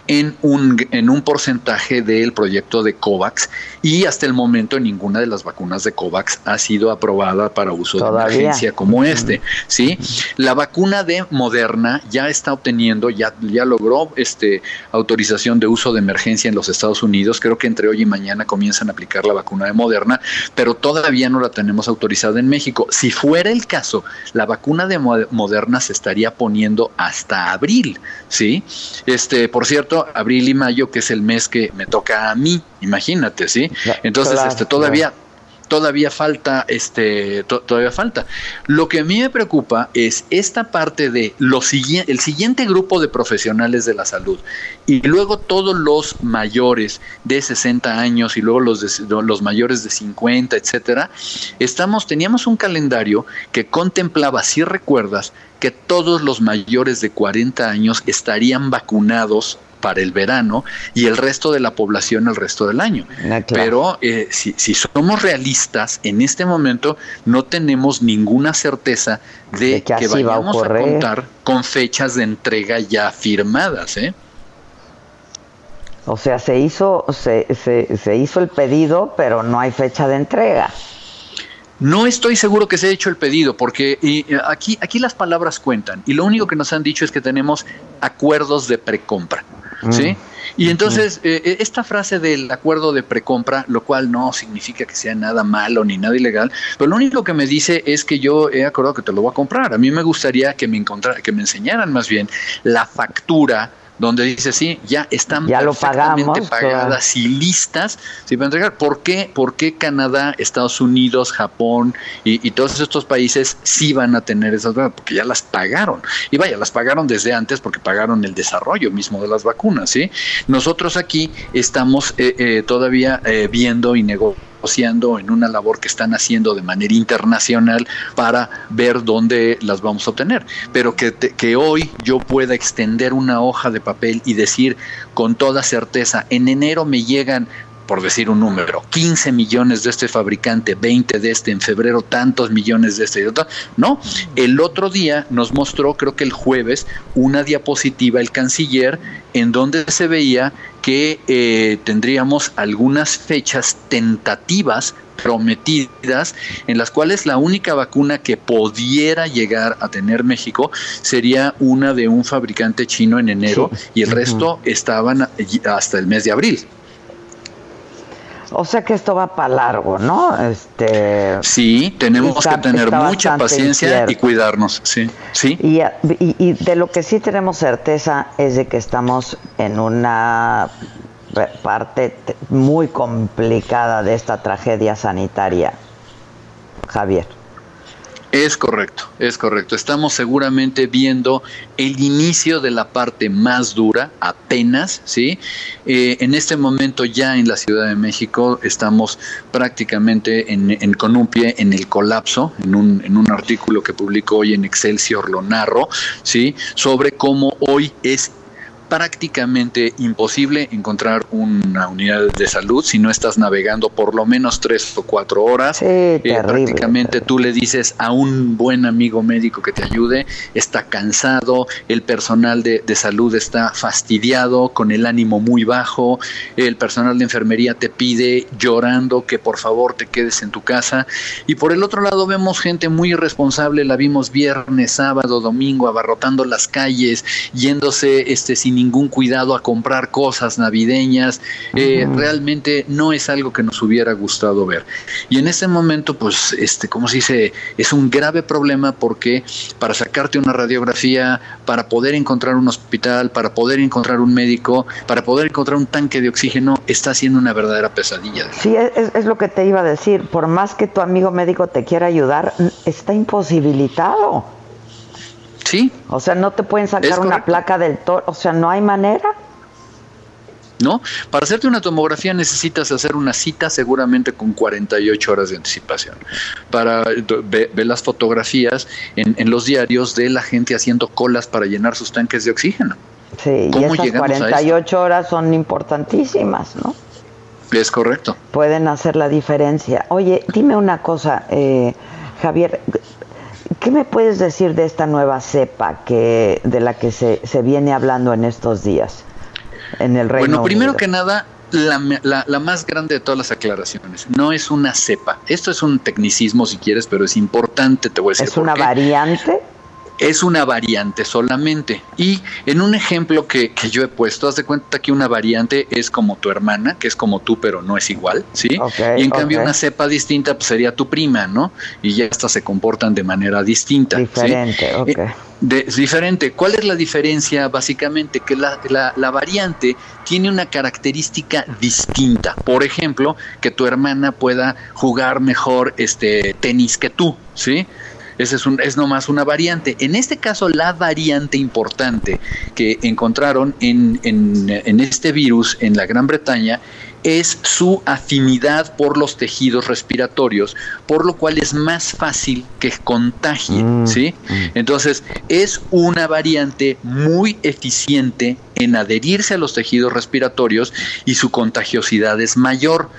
en un, en un porcentaje del proyecto de COVAX y hasta el momento ninguna de las vacunas de COVAX ha sido aprobada para uso de emergencia como este. ¿sí? La vacuna de Moderna ya está obteniendo, ya, ya logró este, autorización de uso de emergencia en los Estados Unidos. Creo que entre hoy y mañana comienzan a aplicar la vacuna de Moderna, pero todavía no la tenemos autorizada en México. Si fuera el caso, la vacuna de Moderna se estaría poniendo hasta abril, ¿sí? Este, por cierto, abril y mayo, que es el mes que me toca a mí, imagínate, ¿sí? Entonces, este, todavía, todavía falta, este, todavía falta. Lo que a mí me preocupa es esta parte de lo el siguiente grupo de profesionales de la salud y luego todos los mayores de 60 años y luego los, los mayores de 50, etcétera. Estamos, teníamos un calendario que contemplaba, si recuerdas, que todos los mayores de 40 años estarían vacunados para el verano y el resto de la población el resto del año. Ah, Pero eh, si, somos realistas, en este momento no tenemos ninguna certeza de, que, vayamos a, contar con fechas de entrega ya firmadas. ¿eh? O sea, se hizo, se, se, hizo el pedido, pero no hay fecha de entrega. No estoy seguro que se haya hecho el pedido, porque y, aquí, aquí las palabras cuentan, y lo único que nos han dicho es que tenemos acuerdos de precompra. ¿Sí? Mm. Y entonces, eh, esta frase del acuerdo de precompra, lo cual no significa que sea nada malo ni nada ilegal, pero lo único que me dice es que yo he acordado que te lo voy a comprar. A mí me gustaría que me que me enseñaran más bien la factura donde dice, sí, ya están perfectamente pagadas y listas ¿sí, para entregar. ¿Por qué? ¿Por qué Canadá, Estados Unidos, Japón y, todos estos países sí van a tener esas vacunas? Porque ya las pagaron. Y vaya, las pagaron desde antes porque pagaron el desarrollo mismo de las vacunas. ¿sí? Nosotros aquí estamos eh, eh, todavía eh, viendo y negociando en una labor que están haciendo de manera internacional para ver dónde las vamos a obtener. Pero que, que hoy yo pueda extender una hoja de papel y decir con toda certeza, en enero me llegan por decir un número, 15 millones de este fabricante, 20 de este, en febrero tantos millones de este y otro. No, el otro día nos mostró, creo que el jueves, una diapositiva el canciller en donde se veía que eh, tendríamos algunas fechas tentativas prometidas en las cuales la única vacuna que pudiera llegar a tener México sería una de un fabricante chino en enero y el resto estaban hasta el mes de abril. O sea que esto va para largo, ¿no? Este, sí, tenemos que tener mucha paciencia y cuidarnos, sí, sí. Y, y, de lo que sí tenemos certeza es de que estamos en una parte muy complicada de esta tragedia sanitaria, Javier. Es correcto, es correcto. Estamos seguramente viendo el inicio de la parte más dura, apenas, ¿sí? Eh, en este momento ya en la Ciudad de México estamos prácticamente en, con un pie en el colapso, en un, en un artículo que publicó hoy en Excelsior lo narro, ¿sí? Sobre cómo hoy es prácticamente imposible encontrar una unidad de salud si no estás navegando por lo menos tres o cuatro horas. Eh, prácticamente tú le dices a un buen amigo médico que te ayude, está cansado, el personal de, de salud está fastidiado, con el ánimo muy bajo, el personal de enfermería te pide llorando que por favor te quedes en tu casa. Y por el otro lado vemos gente muy irresponsable, la vimos viernes, sábado, domingo, abarrotando las calles, yéndose este, sin ningún cuidado a comprar cosas navideñas. Eh, realmente no es algo que nos hubiera gustado ver. Y en este momento, pues, este, como se dice, es un grave problema porque para sacarte una radiografía, para poder encontrar un hospital, para poder encontrar un médico, para poder encontrar un tanque de oxígeno, está siendo una verdadera pesadilla. Sí, es, es lo que te iba a decir. Por más que tu amigo médico te quiera ayudar, está imposibilitado. Sí. O sea, no te pueden sacar una placa del toro, o sea, no hay manera. ¿No? Para hacerte una tomografía necesitas hacer una cita seguramente con 48 horas de anticipación. Para ver, las fotografías en, los diarios de la gente haciendo colas para llenar sus tanques de oxígeno. Sí, y esas 48 horas son importantísimas, ¿no? Es correcto. Pueden hacer la diferencia. Oye, dime una cosa, eh, Javier, ¿Qué me puedes decir de esta nueva cepa que de la que se, se viene hablando en estos días en el Reino Bueno, primero que nada, la, la, más grande de todas las aclaraciones, no es una cepa. Esto es un tecnicismo si quieres, pero es importante, te voy a decir. ¿Es una variante? Es una variante solamente. Y en un ejemplo que, que, yo he puesto, haz de cuenta que una variante es como tu hermana, que es como tú, pero no es igual, ¿sí? y en cambio una cepa distinta pues, sería tu prima, ¿no? Y ya estas se comportan de manera distinta. Diferente, ¿sí? ok. De, diferente. ¿Cuál es la diferencia? Básicamente que la, la, la, variante tiene una característica distinta. Por ejemplo, que tu hermana pueda jugar mejor este tenis que tú, ¿sí? Ese es, un, es nomás una variante. En este caso, la variante importante que encontraron en, en, este virus en la Gran Bretaña es su afinidad por los tejidos respiratorios, por lo cual es más fácil que contagie, mm, ¿sí? Mm. Entonces, es una variante muy eficiente en adherirse a los tejidos respiratorios y su contagiosidad es mayor.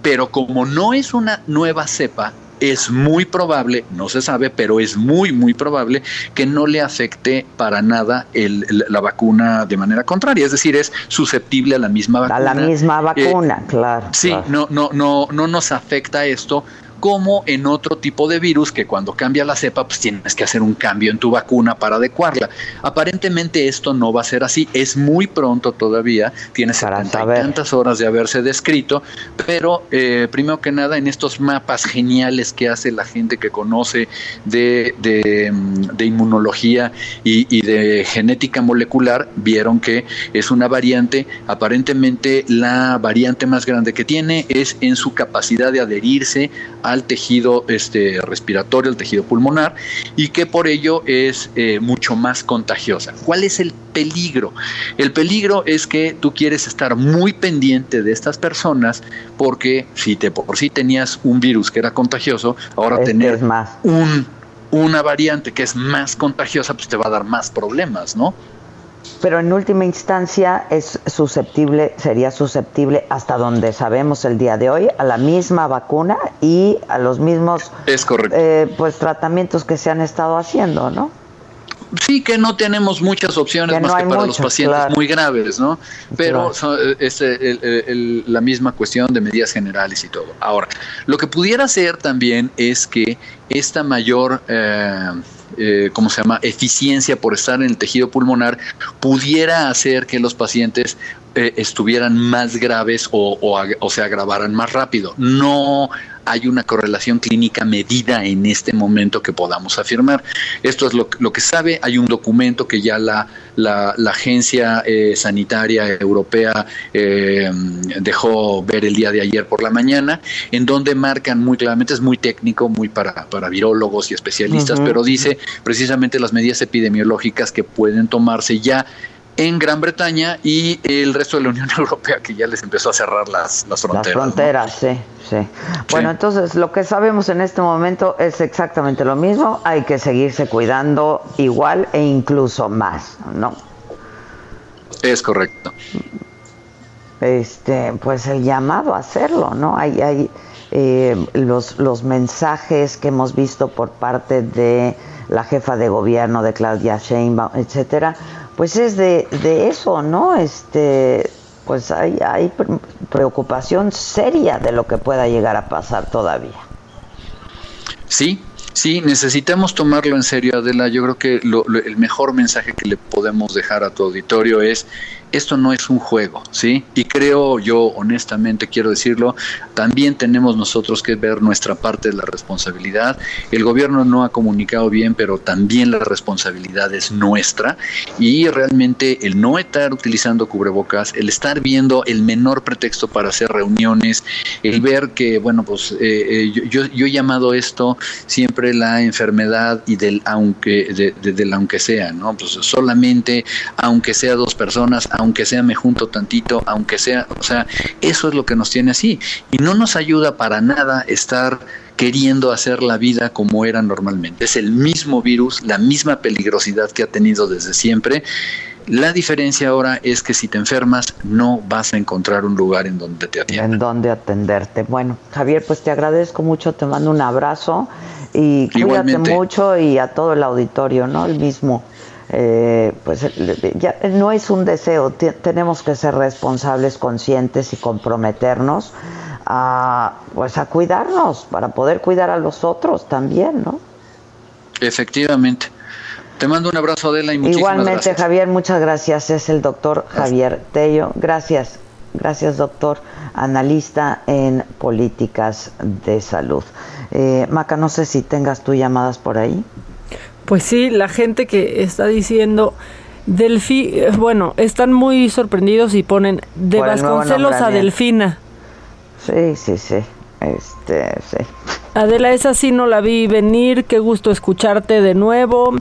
Pero como no es una nueva cepa, es muy probable, no se sabe, pero es muy, muy probable que no le afecte para nada el, la vacuna de manera contraria. Es decir, es susceptible a la misma vacuna. A la misma eh, vacuna, claro. Sí, No, no, no, no nos afecta esto como en otro tipo de virus que cuando cambia la cepa, pues tienes que hacer un cambio en tu vacuna para adecuarla. Aparentemente esto no va a ser así, es muy pronto todavía, tiene tantas horas de haberse descrito, pero eh, primero que nada en estos mapas geniales que hace la gente que conoce de, de, mm, inmunología y, y de genética molecular, vieron que es una variante, aparentemente la variante más grande que tiene es en su capacidad de adherirse a al tejido este, respiratorio, al tejido pulmonar, y que por ello es eh, mucho más contagiosa. ¿Cuál es el peligro? El peligro es que tú quieres estar muy pendiente de estas personas porque si te por sí tenías un virus que era contagioso, ahora tener más. un una variante que es más contagiosa, pues te va a dar más problemas, ¿no? Pero en última instancia es susceptible, sería susceptible hasta donde sabemos el día de hoy a la misma vacuna y a los mismos es. Eh, pues tratamientos que se han estado haciendo, ¿no? sí que no tenemos muchas opciones más que para los pacientes muy graves, ¿no? Pero es la misma cuestión de medidas generales y todo. Ahora, lo que pudiera ser también es que esta mayor... Eh, eh, ¿cómo se llama?, eficiencia por estar en el tejido pulmonar, pudiera hacer que los pacientes eh, estuvieran más graves o, o, se agravaran más rápido. No hay una correlación clínica medida en este momento que podamos afirmar. Esto es lo, que sabe. Hay un documento que ya la, la, Agencia eh, Sanitaria Europea eh, dejó ver el día de ayer por la mañana, en donde marcan muy claramente, es muy técnico, muy para, para virólogos y especialistas, pero dice precisamente las medidas epidemiológicas que pueden tomarse ya en Gran Bretaña y el resto de la Unión (laughs) Europea que ya les empezó a cerrar las, las fronteras. Las fronteras, sí, sí. Bueno, entonces lo que sabemos en este momento es exactamente lo mismo, hay que seguirse cuidando igual e incluso más, ¿no? Es correcto. Este, pues el llamado a hacerlo, ¿no? Hay, hay eh, los, los mensajes que hemos visto por parte de la jefa de gobierno de Claudia Sheinbaum, etcétera, pues es de, de eso, ¿no? Este, pues hay, hay preocupación seria de lo que pueda llegar a pasar todavía. Sí, Sí, necesitamos tomarlo en serio, Adela. Yo creo que el mejor mensaje que le podemos dejar a tu auditorio es esto no es un juego, ¿sí? Y creo yo, honestamente, quiero decirlo, también tenemos nosotros que ver nuestra parte de la responsabilidad. El gobierno no ha comunicado bien, pero también la responsabilidad es nuestra y realmente el no estar utilizando cubrebocas, el estar viendo el menor pretexto para hacer reuniones, el ver que, bueno, pues eh, eh, yo, yo, he llamado esto siempre la enfermedad y del aunque, del aunque sea, ¿no? Pues solamente, aunque sea dos personas, aunque sea me junto tantito, aunque sea, o sea, eso es lo que nos tiene así. Y no nos ayuda para nada estar queriendo hacer la vida como era normalmente. Es el mismo virus, la misma peligrosidad que ha tenido desde siempre. La diferencia ahora es que si te enfermas no vas a encontrar un lugar en donde te atiendan. En donde atenderte. Bueno, Javier, pues te agradezco mucho, te mando un abrazo y cuídate mucho y a todo el auditorio, ¿no? El mismo eh, pues ya no es un deseo, tenemos que ser responsables, conscientes y comprometernos a, pues a cuidarnos para poder cuidar a los otros también, ¿no? Efectivamente. Te mando un abrazo, Adela, y muchísimas Igualmente, Javier, muchas gracias. Es el doctor Javier Tello. Gracias, gracias, doctor, analista en políticas de salud. Eh, Maca, no sé si tengas tú llamadas por ahí. Pues sí, la gente que está diciendo Delfi, eh, bueno, están muy sorprendidos y ponen de Vasconcelos a Delfina. Sí, sí, sí. Este, sí. Adela, esa sí no la vi venir, qué gusto escucharte de nuevo.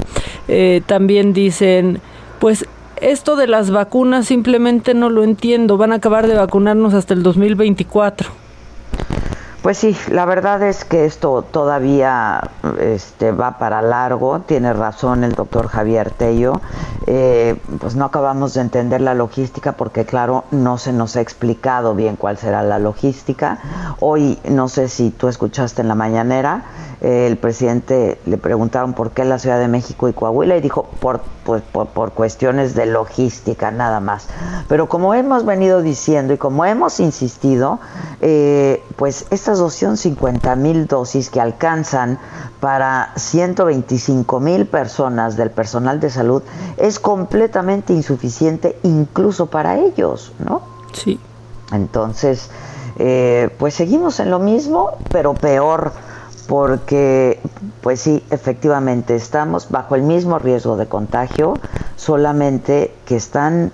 Eh, también dicen, pues esto de las vacunas simplemente no lo entiendo, van a acabar de vacunarnos hasta el 2024. Pues sí, la verdad es que esto todavía este, va para largo, tiene razón el doctor Javier Tello, eh, pues no acabamos de entender la logística porque claro, no se nos ha explicado bien cuál será la logística. Hoy, no sé si tú escuchaste en la mañanera, el presidente le preguntaron por qué la Ciudad de México y Coahuila y dijo por, pues, por, cuestiones de logística nada más. Pero como hemos venido diciendo y como hemos insistido, eh, pues estas 250 mil dosis que alcanzan para 125 mil personas del personal de salud es completamente insuficiente incluso para ellos, ¿no? Sí. Entonces, eh, pues seguimos en lo mismo, pero peor porque pues sí, efectivamente estamos bajo el mismo riesgo de contagio, solamente que están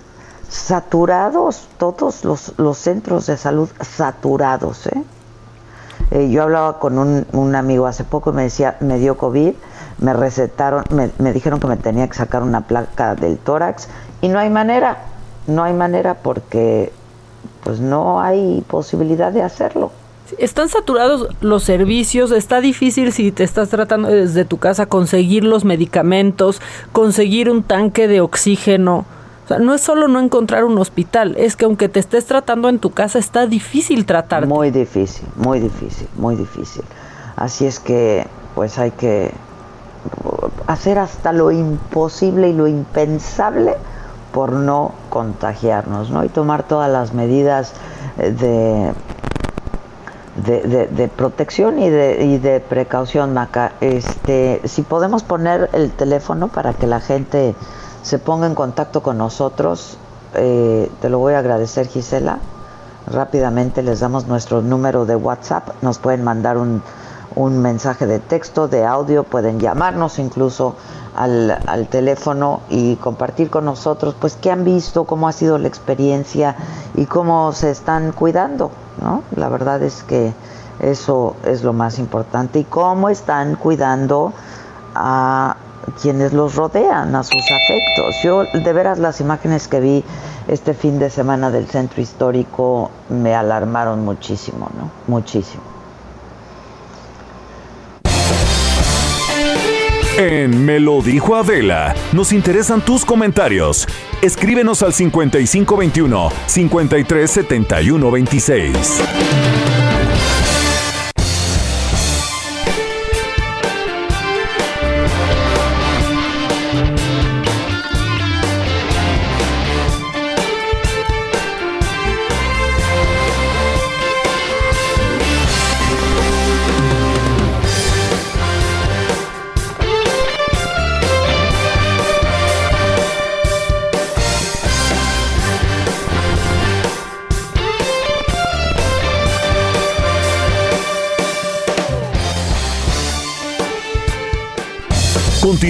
saturados todos los, los centros de salud saturados. ¿eh? Eh, yo hablaba con un, amigo hace poco y me decía, me dio COVID, me recetaron, me, me dijeron que me tenía que sacar una placa del tórax y no hay manera, no hay manera porque pues no hay posibilidad de hacerlo. Están saturados los servicios, está difícil si te estás tratando desde tu casa conseguir los medicamentos, conseguir un tanque de oxígeno. No es solo no encontrar un hospital, es que aunque te estés tratando en tu casa, está difícil tratar. Muy difícil, muy difícil, muy difícil. Así es que, pues hay que hacer hasta lo imposible y lo impensable por no contagiarnos, ¿no? Y tomar todas las medidas eh, de, de, protección y de, y de precaución, Maca. Este, si podemos poner el teléfono para que la gente se ponga en contacto con nosotros, eh, te lo voy a agradecer, Gisela. Rápidamente les damos nuestro número de WhatsApp, nos pueden mandar un, un mensaje de texto, de audio, pueden llamarnos incluso al, al, teléfono y compartir con nosotros pues qué han visto, cómo ha sido la experiencia y cómo se están cuidando, ¿no? La verdad es que eso es lo más importante y cómo están cuidando a quienes los rodean, a sus afectos. Yo de veras las imágenes que vi este fin de semana del centro histórico me alarmaron muchísimo, ¿no? Muchísimo. En Me lo dijo Adela, nos interesan tus comentarios. Escríbenos al 5521 537126.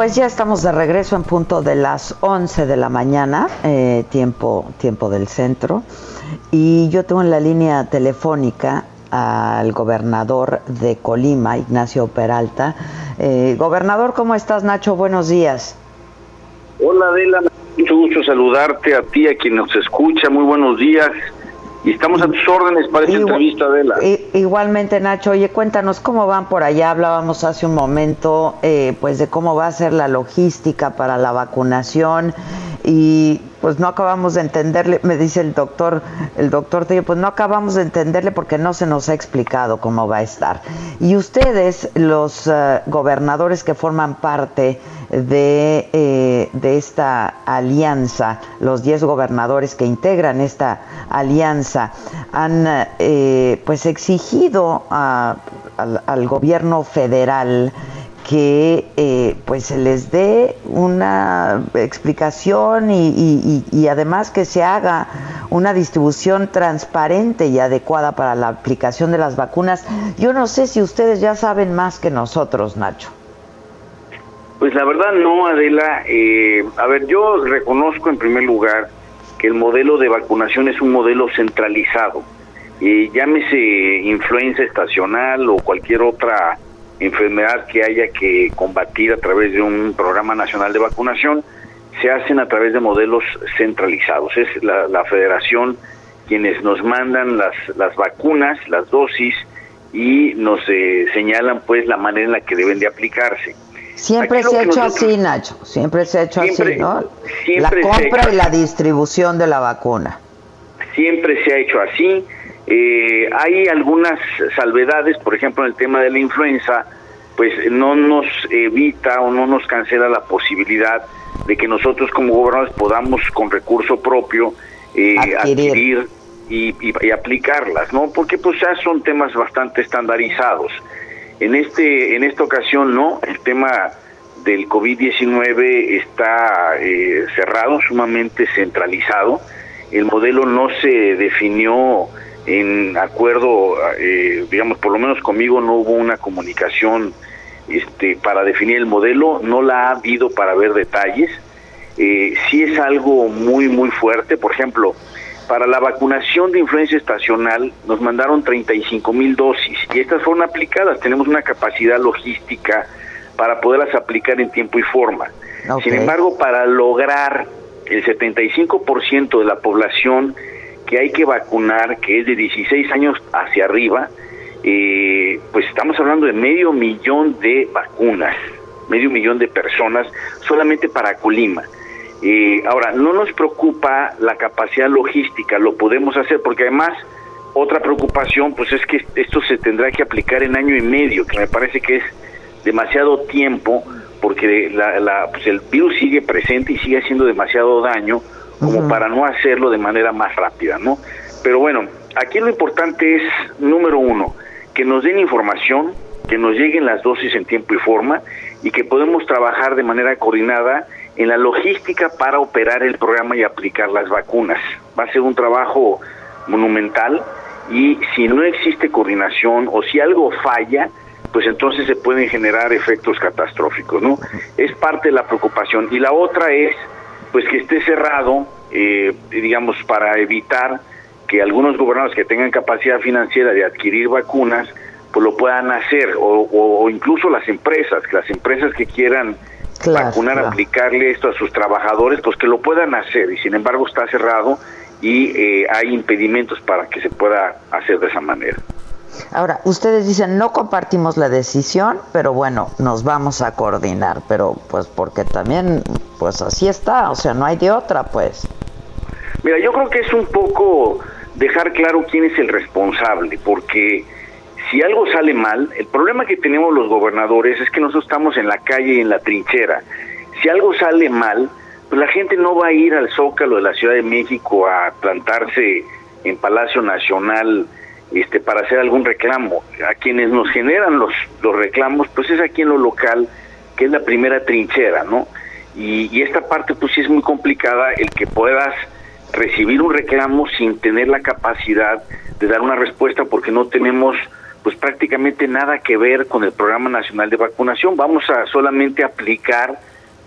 Pues ya estamos de regreso en punto de las 11 de la mañana, eh, tiempo, tiempo del centro. Y yo tengo en la línea telefónica al gobernador de Colima, Ignacio Peralta. Eh, gobernador, ¿cómo estás, Nacho? Buenos días. Hola, Adela. Mucho gusto saludarte a ti, a quien nos escucha. Muy buenos días. Y estamos a tus órdenes para esta entrevista, Adela. Igualmente, Nacho, oye, cuéntanos cómo van por allá. Hablábamos hace un momento, eh, pues, de cómo va a ser la logística para la vacunación y pues no acabamos de entenderle, me dice el doctor, el doctor pues no acabamos de entenderle porque no se nos ha explicado cómo va a estar. Y ustedes, los eh, gobernadores que forman parte de, eh, de esta alianza, los 10 gobernadores que integran esta alianza, han eh, pues exigido al, al gobierno federal que eh, pues se les dé una explicación y, y, además que se haga una distribución transparente y adecuada para la aplicación de las vacunas. Yo no sé si ustedes ya saben más que nosotros, Nacho. Pues la verdad no, Adela. Eh, a ver, yo reconozco en primer lugar que el modelo de vacunación es un modelo centralizado. Eh, llámese influenza estacional o cualquier otra enfermedad que haya que combatir a través de un programa nacional de vacunación, se hacen a través de modelos centralizados. Es la, federación quienes nos mandan las, las vacunas, las dosis, y nos eh, señalan pues la manera en la que deben de aplicarse. Siempre se ha hecho así, Nacho, siempre se ha hecho así, ¿no? La compra y la distribución de la vacuna. Siempre se ha hecho así eh, hay algunas salvedades, por ejemplo, en el tema de la influenza, pues no nos evita o no nos cancela la posibilidad de que nosotros como gobernadores podamos con recurso propio eh, adquirir, y, aplicarlas, ¿no? Porque pues ya son temas bastante estandarizados. En este en esta ocasión no, el tema del COVID-19 está eh, cerrado, sumamente centralizado. El modelo no se definió en acuerdo, eh, digamos, por lo menos conmigo no hubo una comunicación este, para definir el modelo, no la ha habido para ver detalles. Eh, sí es algo muy, muy fuerte. Por ejemplo, para la vacunación de influenza estacional nos mandaron 35 mil dosis y estas fueron aplicadas. Tenemos una capacidad logística para poderlas aplicar en tiempo y forma. Sin embargo, para lograr el 75% de la población que hay que vacunar, que es de 16 años hacia arriba, eh, pues estamos hablando de medio millón de vacunas, medio millón de personas solamente para Colima. Eh, ahora, no nos preocupa la capacidad logística, lo podemos hacer porque además otra preocupación pues es que esto se tendrá que aplicar en año y medio, que me parece que es demasiado tiempo porque la, pues el virus sigue presente y sigue haciendo demasiado daño como para no hacerlo de manera más rápida, ¿no? Pero bueno, aquí lo importante es, número uno, que nos den información, que nos lleguen las dosis en tiempo y forma y que podemos trabajar de manera coordinada en la logística para operar el programa y aplicar las vacunas. Va a ser un trabajo monumental y si no existe coordinación o si algo falla, pues entonces se pueden generar efectos catastróficos, ¿no? Es parte de la preocupación. Y la otra es, pues que esté cerrado, eh, digamos, para evitar que algunos gobernadores que tengan capacidad financiera de adquirir vacunas, pues lo puedan hacer, o, incluso las empresas, que las empresas que quieran vacunar, aplicarle esto a sus trabajadores, pues que lo puedan hacer, y sin embargo está cerrado y eh, hay impedimentos para que se pueda hacer de esa manera. Ahora, ustedes dicen, no compartimos la decisión, pero bueno, nos vamos a coordinar, pero pues porque también, pues así está, o sea, no hay de otra, pues. Mira, yo creo que es un poco dejar claro quién es el responsable, porque si algo sale mal, el problema que tenemos los gobernadores es que nosotros estamos en la calle y en la trinchera. Si algo sale mal, pues la gente no va a ir al Zócalo de la Ciudad de México a plantarse en Palacio Nacional este, para hacer algún reclamo. A quienes nos generan los, los reclamos, pues es aquí en lo local, que es la primera trinchera, ¿no? Y, y esta parte, pues sí es muy complicada, el que puedas recibir un reclamo sin tener la capacidad de dar una respuesta porque no tenemos pues prácticamente nada que ver con el Programa Nacional de Vacunación. Vamos a solamente aplicar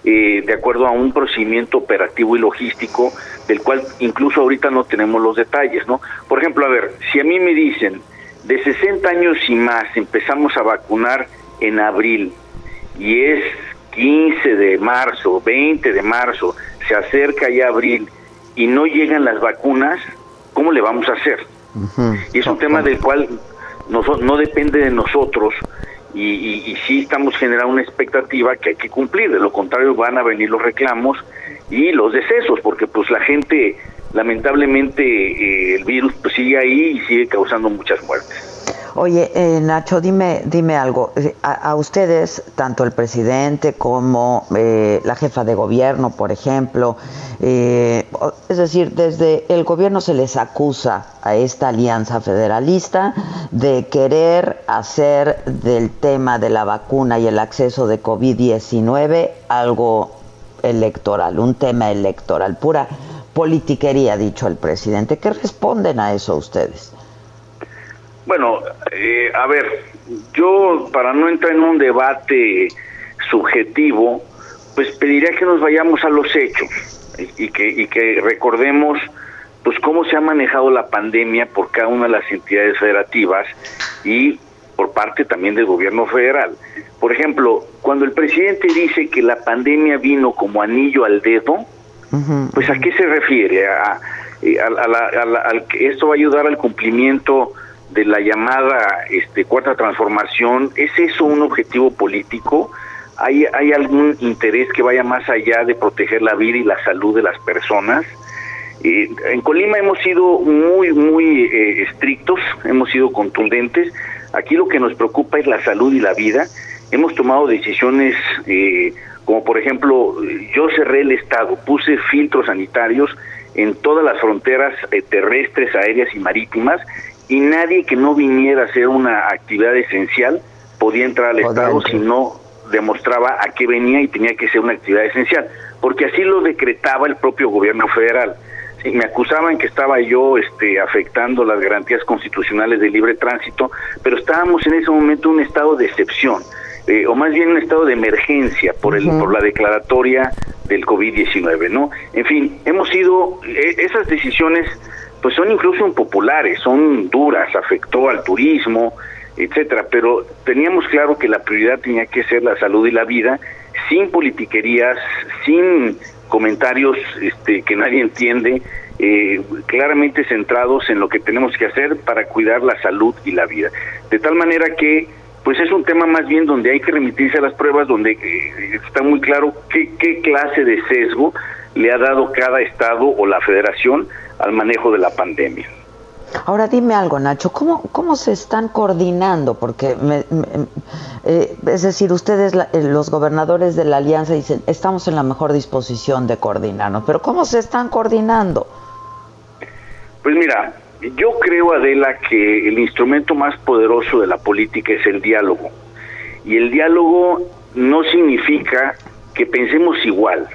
eh, de acuerdo a un procedimiento operativo y logístico del cual incluso ahorita no tenemos los detalles, ¿no? Por ejemplo, a ver, si a mí me dicen de 60 años y más empezamos a vacunar en abril y es 15 de marzo, 20 de marzo, se acerca ya abril y no llegan las vacunas, ¿cómo le vamos a hacer? Y es un tema del cual no, no depende de nosotros y, y, sí estamos generando una expectativa que hay que cumplir, de lo contrario van a venir los reclamos y los decesos, porque pues la gente, lamentablemente eh, el virus pues sigue ahí y sigue causando muchas muertes. Oye, eh, Nacho, dime, dime algo. Eh, a, ustedes, tanto el presidente como eh, la jefa de gobierno, por ejemplo, es decir, desde el gobierno se les acusa a esta alianza federalista de querer hacer del tema de la vacuna y el acceso de COVID-19 algo electoral, un tema electoral, pura politiquería, dicho el presidente. ¿Qué responden a eso ustedes? Bueno, eh, a ver, yo para no entrar en un debate subjetivo, pues pediría que nos vayamos a los hechos y, que, y que recordemos pues cómo se ha manejado la pandemia por cada una de las entidades federativas y por parte también del gobierno federal. Por ejemplo, cuando el presidente dice que la pandemia vino como anillo al dedo, pues a qué se refiere? A, que esto va a ayudar al cumplimiento de la llamada este, cuarta transformación, ¿es eso un objetivo político? ¿Hay, ¿Hay algún interés que vaya más allá de proteger la vida y la salud de las personas? Eh, en Colima hemos sido muy, muy eh, estrictos, hemos sido contundentes. Aquí lo que nos preocupa es la salud y la vida. Hemos tomado decisiones eh, como por ejemplo, yo cerré el Estado, puse filtros sanitarios en todas las fronteras terrestres, aéreas y marítimas y nadie que no viniera a hacer una actividad esencial podía entrar al Estado si no demostraba a qué venía y tenía que ser una actividad esencial, porque así lo decretaba el propio gobierno federal. me acusaban que estaba yo este, afectando las garantías constitucionales de libre tránsito, pero estábamos en ese momento en un estado de excepción, eh, o más bien un estado de emergencia por, el, por la declaratoria del COVID-19, ¿no? En fin, hemos ido, eh, esas decisiones pues son incluso impopulares, son duras, afectó al turismo, etcétera, pero teníamos claro que la prioridad tenía que ser la salud y la vida, sin politiquerías, sin comentarios este, que nadie entiende, eh, claramente centrados en lo que tenemos que hacer para cuidar la salud y la vida. De tal manera que, pues es un tema más bien donde hay que remitirse a las pruebas, donde eh, está muy claro qué, qué clase de sesgo le ha dado cada estado o la federación al manejo de la pandemia. Ahora dime algo, Nacho, ¿cómo, cómo se están coordinando? Porque, eh, es decir, ustedes, eh, los gobernadores de la alianza, dicen, estamos en la mejor disposición de coordinarnos, pero ¿cómo se están coordinando? Pues mira, yo creo, Adela, que el instrumento más poderoso de la política es el diálogo. Y el diálogo no significa que pensemos igual.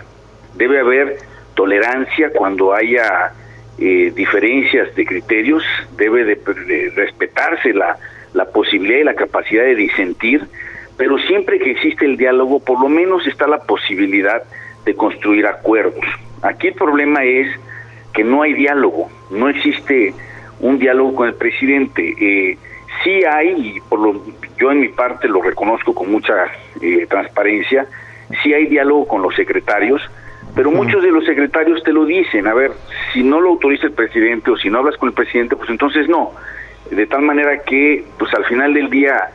Debe haber tolerancia cuando haya eh, diferencias de criterios, debe de, respetarse la, la posibilidad y la capacidad de disentir, pero siempre que existe el diálogo, por lo menos está la posibilidad de construir acuerdos. Aquí el problema es que no hay diálogo, no existe un diálogo con el presidente. Eh, sí hay, y por lo, yo en mi parte lo reconozco con mucha eh, transparencia, sí hay diálogo con los secretarios, pero muchos de los secretarios te lo dicen, a ver, si no lo autoriza el presidente o si no hablas con el presidente, pues entonces no. De tal manera que, pues al final del día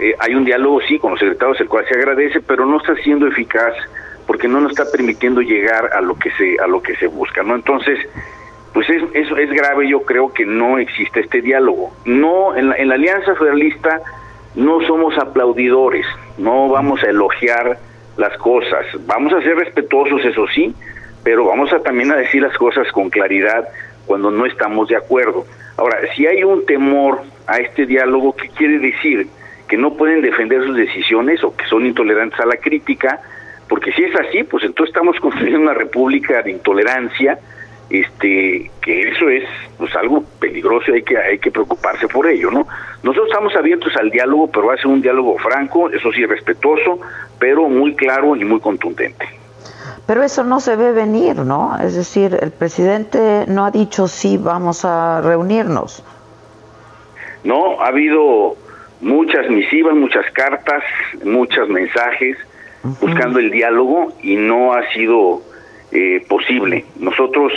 eh, hay un diálogo, sí, con los secretarios, el cual se agradece, pero no está siendo eficaz porque no nos está permitiendo llegar a lo que se a lo que se busca, ¿no? Entonces, pues es, eso es grave, yo creo que no existe este diálogo. No, en la, en la Alianza Federalista no somos aplaudidores, no vamos a elogiar las cosas. Vamos a ser respetuosos, eso sí, pero vamos a también a decir las cosas con claridad cuando no estamos de acuerdo. Ahora, si hay un temor a este diálogo, ¿qué quiere decir? Que no pueden defender sus decisiones o que son intolerantes a la crítica, porque si es así, pues entonces estamos construyendo una república de intolerancia, este que eso es pues algo peligroso y hay que hay que preocuparse por ello no nosotros estamos abiertos al diálogo pero va a ser un diálogo franco eso sí respetuoso pero muy claro y muy contundente. Pero eso no se ve venir no es decir el presidente no ha dicho sí vamos a reunirnos no ha habido muchas misivas muchas cartas muchos mensajes buscando el diálogo y no ha sido eh, posible. Nosotros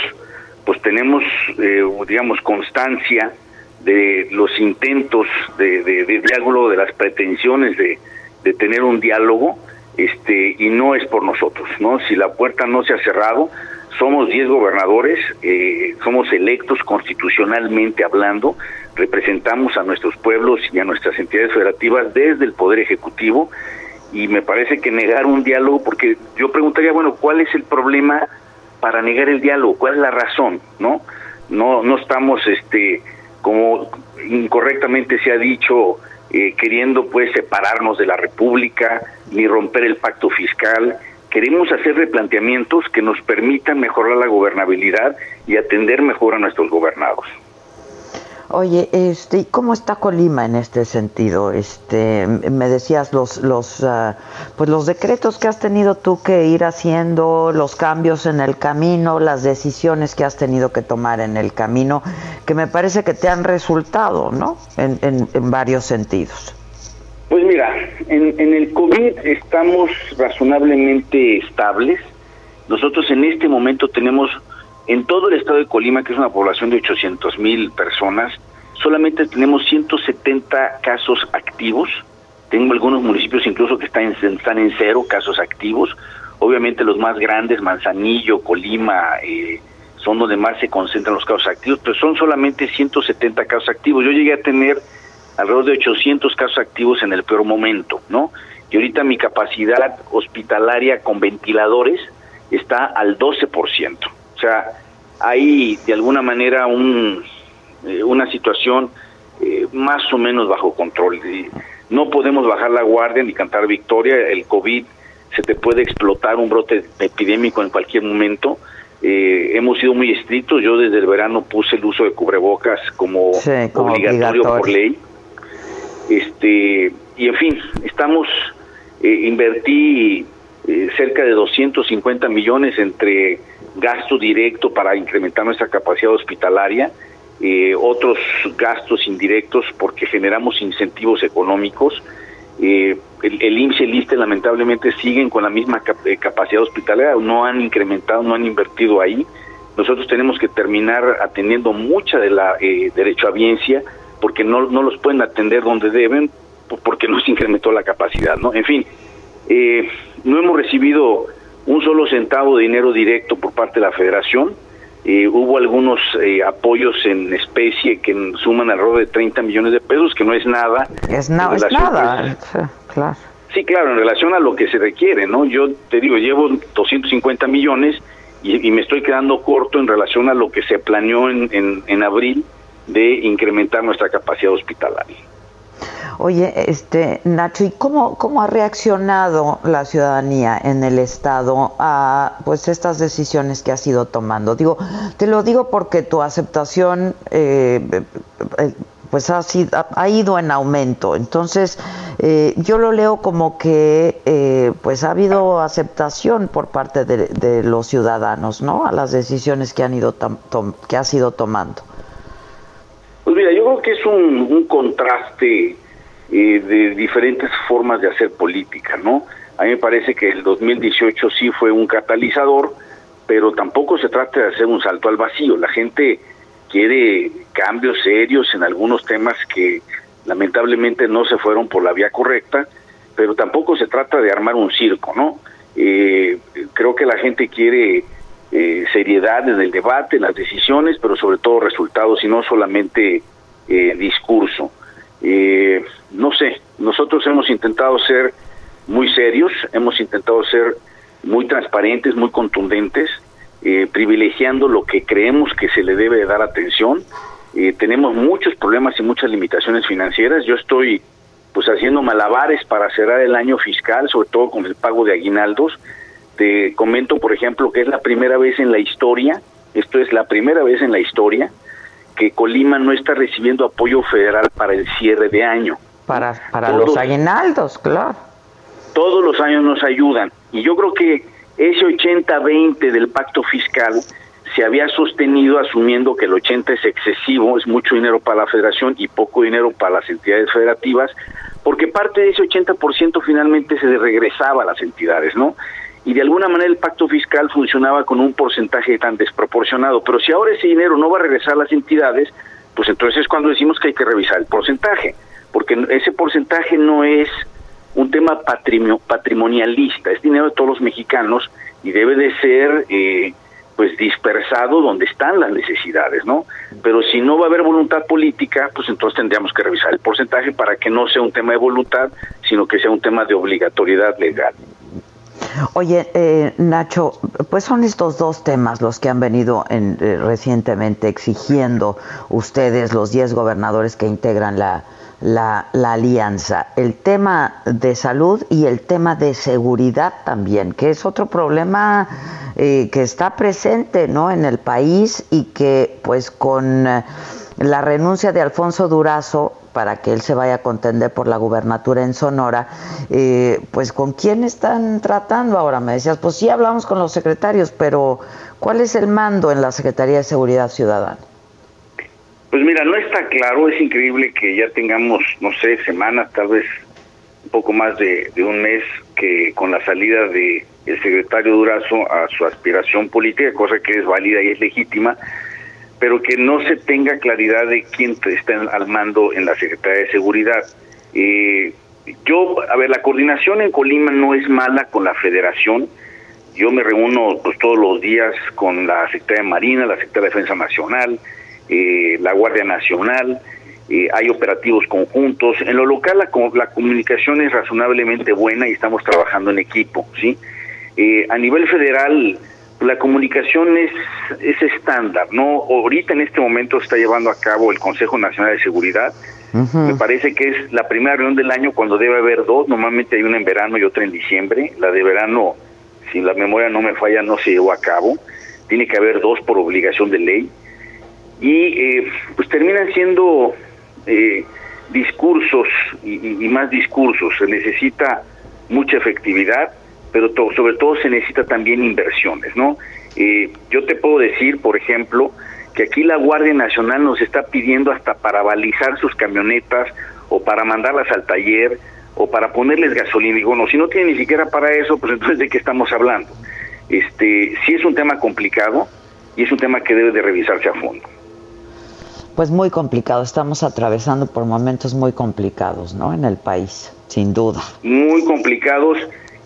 pues tenemos, eh, digamos, constancia de los intentos de, de, diálogo, de las pretensiones de, de, tener un diálogo, este, y no es por nosotros, ¿no? Si la puerta no se ha cerrado, somos 10 gobernadores, eh, somos electos constitucionalmente hablando, representamos a nuestros pueblos y a nuestras entidades federativas desde el Poder Ejecutivo, y me parece que negar un diálogo, porque yo preguntaría, bueno, ¿cuál es el problema para negar el diálogo? ¿Cuál es la razón? ¿No? No, no estamos, este, como incorrectamente se ha dicho, eh, queriendo pues separarnos de la República ni romper el pacto fiscal. Queremos hacer replanteamientos que nos permitan mejorar la gobernabilidad y atender mejor a nuestros gobernados. Oye, este, ¿cómo está Colima en este sentido? Este, me decías los, los, ah, pues los decretos que has tenido tú que ir haciendo, los cambios en el camino, las decisiones que has tenido que tomar en el camino, que me parece que te han resultado, ¿no? En, en, varios sentidos. Pues mira, en, en el COVID estamos razonablemente estables. Nosotros en este momento tenemos en todo el estado de Colima, que es una población de 800 mil personas, solamente tenemos 170 casos activos. Tengo algunos municipios incluso que están en, cero casos activos. Obviamente los más grandes, Manzanillo, Colima, eh, son donde más se concentran los casos activos, pero son solamente 170 casos activos. Yo llegué a tener alrededor de 800 casos activos en el peor momento, ¿no? Y ahorita mi capacidad hospitalaria con ventiladores está al 12%. O sea, hay de alguna manera un, eh, una situación eh, más o menos bajo control. No podemos bajar la guardia ni cantar victoria. El COVID se te puede explotar un brote epidémico en cualquier momento. Eh, hemos sido muy estrictos. Yo desde el verano puse el uso de cubrebocas como, obligatorio, por ley. Este y en fin, estamos invertí cerca de 250 millones entre gasto directo para incrementar nuestra capacidad hospitalaria eh, otros gastos indirectos porque generamos incentivos económicos. Eh, el, el IMSS y el ISTE lamentablemente siguen con la misma eh, capacidad hospitalaria, no han incrementado, no han invertido ahí. Nosotros tenemos que terminar atendiendo mucha de la eh, derecho a biencia porque no, no los pueden atender donde deben porque no se incrementó la capacidad, ¿no? En fin, no hemos recibido un solo centavo de dinero directo por parte de la federación, eh, hubo algunos eh, apoyos en especie que suman alrededor de 30 millones de pesos, que no es nada. Es, nada, claro. Sí, claro, en relación a lo que se requiere, ¿no? Yo te digo, llevo 250 millones y, me estoy quedando corto en relación a lo que se planeó en, en, en abril de incrementar nuestra capacidad hospitalaria. Oye, este Nacho, ¿y cómo, cómo ha reaccionado la ciudadanía en el estado a pues estas decisiones que has ido tomando? Digo, te lo digo porque tu aceptación eh, eh, pues ha, sido, ha, ido en aumento. Entonces, eh, yo lo leo como que pues ha habido aceptación por parte de, los ciudadanos, ¿no? A las decisiones que han ido que has ido tomando. Pues mira, yo creo que es un contraste eh, de diferentes formas de hacer política, ¿no? A mí me parece que el 2018 sí fue un catalizador, pero tampoco se trata de hacer un salto al vacío. La gente quiere cambios serios en algunos temas que lamentablemente no se fueron por la vía correcta, pero tampoco se trata de armar un circo, ¿no? Eh, creo que la gente quiere eh, seriedad en el debate, en las decisiones, pero sobre todo resultados y no solamente discurso. Eh, no sé, nosotros hemos intentado ser muy serios, hemos intentado ser muy transparentes, muy contundentes, eh, privilegiando lo que creemos que se le debe dar atención. Eh, tenemos muchos problemas y muchas limitaciones financieras. Yo estoy pues haciendo malabares para cerrar el año fiscal, sobre todo con el pago de aguinaldos. Te comento, por ejemplo, que es la primera vez en la historia, esto es la primera vez en la historia, que Colima no está recibiendo apoyo federal para el cierre de año. Para, para los aguinaldos, claro. Todos los años nos ayudan. Y yo creo que ese 80-20 del pacto fiscal se había sostenido asumiendo que el 80 es excesivo, es mucho dinero para la federación y poco dinero para las entidades federativas, porque parte de ese 80% finalmente se regresaba a las entidades, ¿no? Y de alguna manera el pacto fiscal funcionaba con un porcentaje tan desproporcionado. Pero si ahora ese dinero no va a regresar a las entidades, pues entonces es cuando decimos que hay que revisar el porcentaje, porque ese porcentaje no es un tema patrimonialista, es dinero de todos los mexicanos y debe de ser eh, pues dispersado donde están las necesidades, ¿no? Pero si no va a haber voluntad política, pues entonces tendríamos que revisar el porcentaje para que no sea un tema de voluntad, sino que sea un tema de obligatoriedad legal. Oye, eh, Nacho, pues son estos dos temas los que han venido en, eh, recientemente exigiendo ustedes, los 10 gobernadores que integran la, la, alianza, el tema de salud y el tema de seguridad también, que es otro problema eh, que está presente ¿no? en el país y que pues con la renuncia de Alfonso Durazo para que él se vaya a contender por la gubernatura en Sonora, eh, pues ¿con quién están tratando ahora? Me decías, pues sí hablamos con los secretarios, pero ¿cuál es el mando en la Secretaría de Seguridad Ciudadana? Pues mira, no está claro, es increíble que ya tengamos, no sé, semanas, tal vez un poco más de, de un mes que con la salida de el secretario Durazo a su aspiración política, cosa que es válida y es legítima, pero que no se tenga claridad de quién está al mando en la Secretaría de Seguridad. Eh, yo, a ver, la coordinación en Colima no es mala con la Federación. Yo me reúno pues todos los días con la Secretaría de Marina, la Secretaría de Defensa Nacional, eh, la Guardia Nacional. Eh, hay operativos conjuntos. En lo local la, la comunicación es razonablemente buena y estamos trabajando en equipo, ¿sí? a nivel federal la comunicación es, es estándar, ¿no? Ahorita en este momento está llevando a cabo el Consejo Nacional de Seguridad. Me parece que es la primera reunión del año cuando debe haber dos. Normalmente hay una en verano y otra en diciembre. La de verano, si la memoria no me falla, no se llevó a cabo. Tiene que haber dos por obligación de ley. Y eh, pues terminan siendo eh, discursos y, y más discursos. Se necesita mucha efectividad pero sobre todo se necesita también inversiones, ¿no? Eh, yo te puedo decir, por ejemplo, que aquí la Guardia Nacional nos está pidiendo hasta para balizar sus camionetas o para mandarlas al taller o para ponerles gasolina. Y bueno, si no tiene ni siquiera para eso, pues entonces de qué estamos hablando. Este, sí es un tema complicado y es un tema que debe de revisarse a fondo. Pues muy complicado, estamos atravesando por momentos muy complicados, ¿no? En el país, sin duda. Muy complicados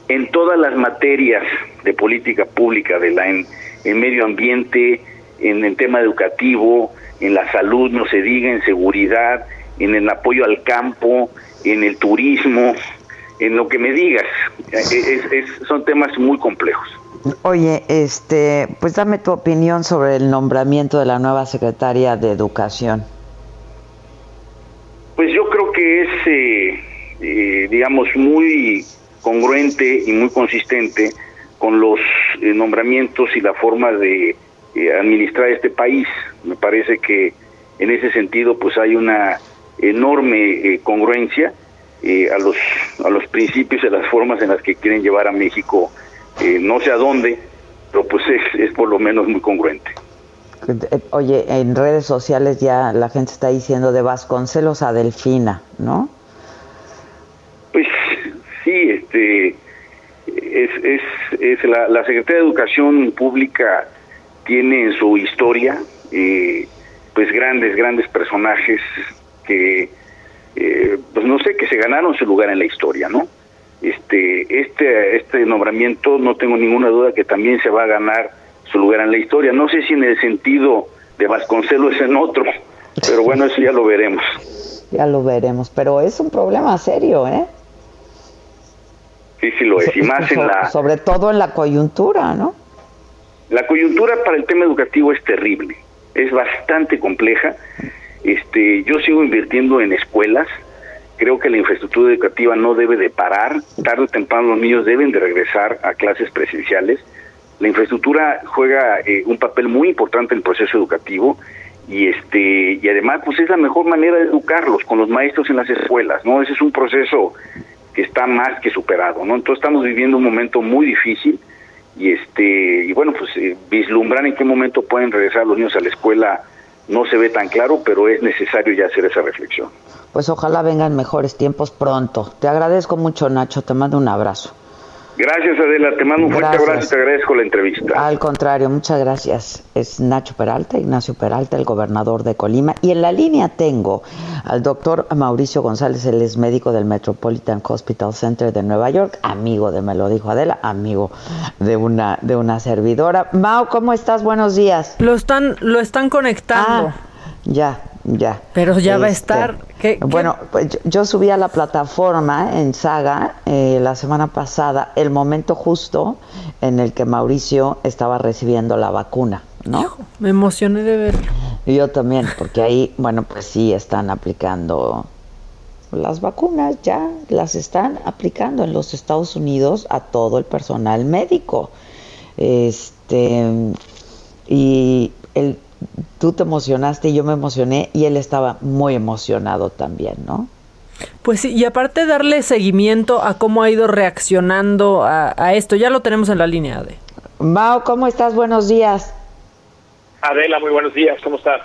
en todas las materias de política pública, de la en, medio ambiente, en el tema educativo, en la salud, no se diga, en seguridad, en el apoyo al campo, en el turismo, en lo que me digas. son temas muy complejos. Oye, este, pues dame tu opinión sobre el nombramiento de la nueva secretaria de Educación. Pues yo creo que es, eh, eh, digamos, muy congruente y muy consistente con los eh, nombramientos y la forma de administrar este país. Me parece que en ese sentido, pues hay una enorme congruencia a los a los principios y a las formas en las que quieren llevar a México no sé a dónde, pero pues es, es por lo menos muy congruente. Oye, en redes sociales ya la gente está diciendo de Vasconcelos a Delfina, ¿no? Sí, este es, es, es la, la, Secretaría de Educación Pública tiene en su historia eh, pues grandes, grandes personajes que eh, pues no sé, que se ganaron su lugar en la historia, ¿no? este, este, este nombramiento no tengo ninguna duda que también se va a ganar su lugar en la historia. No sé si en el sentido de Vasconcelos en otro, pero bueno, eso ya lo veremos. Ya lo veremos, pero es un problema serio, ¿eh? Sí, sí lo es, y más en la... Sobre todo en la coyuntura, ¿no? La coyuntura para el tema educativo es terrible, es bastante compleja. Este, yo sigo invirtiendo en escuelas, creo que la infraestructura educativa no debe de parar, tarde o temprano los niños deben de regresar a clases presenciales. La infraestructura juega eh, un papel muy importante en el proceso educativo y este y además pues es la mejor manera de educarlos con los maestros en las escuelas, ¿no? Ese es un proceso que está más que superado, ¿no? Entonces estamos viviendo un momento muy difícil y este y bueno, pues eh, vislumbrar en qué momento pueden regresar los niños a la escuela no se ve tan claro, pero es necesario ya hacer esa reflexión pues ojalá vengan mejores tiempos pronto. Te agradezco mucho, Nacho, te mando un abrazo. Gracias, Adela, te mando un fuerte abrazo y te agradezco la entrevista. Al contrario, muchas gracias. Es Nacho Peralta, Ignacio Peralta, el gobernador de Colima. Y en la línea tengo al doctor Mauricio González, él es médico del Metropolitan Hospital Center de Nueva York, amigo de, me lo dijo Adela, amigo de una, de una servidora. Mao, ¿cómo estás? Buenos días. Lo están, lo están conectando. Ah, ya, ya. Pero ya va a este, estar. bueno, pues yo, subí a la plataforma en Saga eh, la semana pasada el momento justo en el que Mauricio estaba recibiendo la vacuna, ¿no? me emocioné de verlo. Yo también, porque ahí, bueno, pues sí están aplicando las vacunas, ya las están aplicando en los Estados Unidos a todo el personal médico. Este y el tú te emocionaste y yo me emocioné y él estaba muy emocionado también, ¿no? Pues sí, y aparte darle seguimiento a cómo ha ido reaccionando a, esto, ya lo tenemos en la línea de. Mao, ¿cómo estás? Buenos días. Adela, muy buenos días, ¿cómo estás?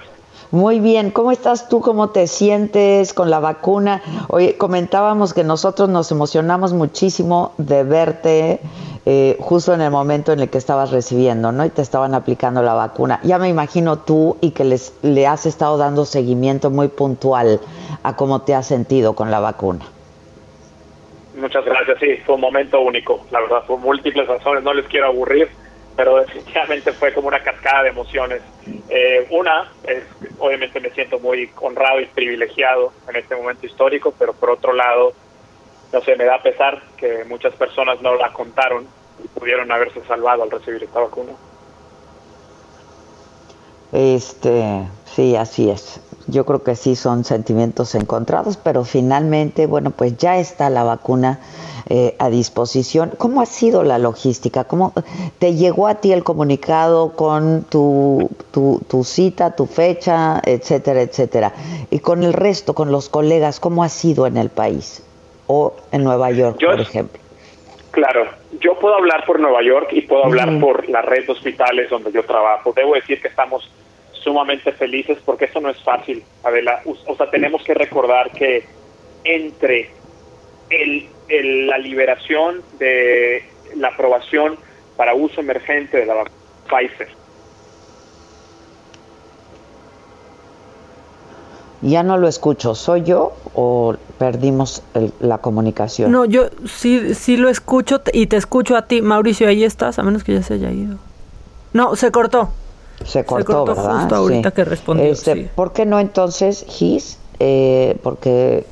Muy bien, ¿cómo estás tú? ¿Cómo te sientes con la vacuna? Oye, comentábamos que nosotros nos emocionamos muchísimo de verte eh, justo en el momento en el que estabas recibiendo, ¿no? Y te estaban aplicando la vacuna. Ya me imagino tú y que les, le has estado dando seguimiento muy puntual a cómo te has sentido con la vacuna. Muchas gracias, sí, fue un momento único, la verdad, por múltiples razones, no les quiero aburrir, pero definitivamente fue como una cascada de emociones. Eh, una, es, obviamente me siento muy honrado y privilegiado en este momento histórico, pero por otro lado, no sé, me da pesar que muchas personas no la contaron y pudieron haberse salvado al recibir esta vacuna. Este, sí, así es. Yo creo que sí son sentimientos encontrados, pero finalmente, bueno, pues ya está la vacuna eh, a disposición. ¿Cómo ha sido la logística? ¿Cómo te llegó a ti el comunicado con tu, tu, tu cita, tu fecha, etcétera, etcétera? Y con el resto, con los colegas, ¿cómo ha sido en el país? o en Nueva York, por ejemplo? Claro, yo puedo hablar por Nueva York y puedo hablar por la red de hospitales donde yo trabajo. Debo decir que estamos sumamente felices porque esto no es fácil, Adela. O sea, tenemos que recordar que entre el, la liberación de la aprobación para uso emergente de la vacuna Pfizer Ya no lo escucho. ¿Soy yo o perdimos la comunicación? No, yo sí, sí lo escucho y te escucho a ti. Mauricio, ahí estás, a menos que ya se haya ido. No, se cortó. Se cortó, ¿verdad? Justo ahorita que respondió. Este, ¿Por qué no entonces, Gis? Eh, porque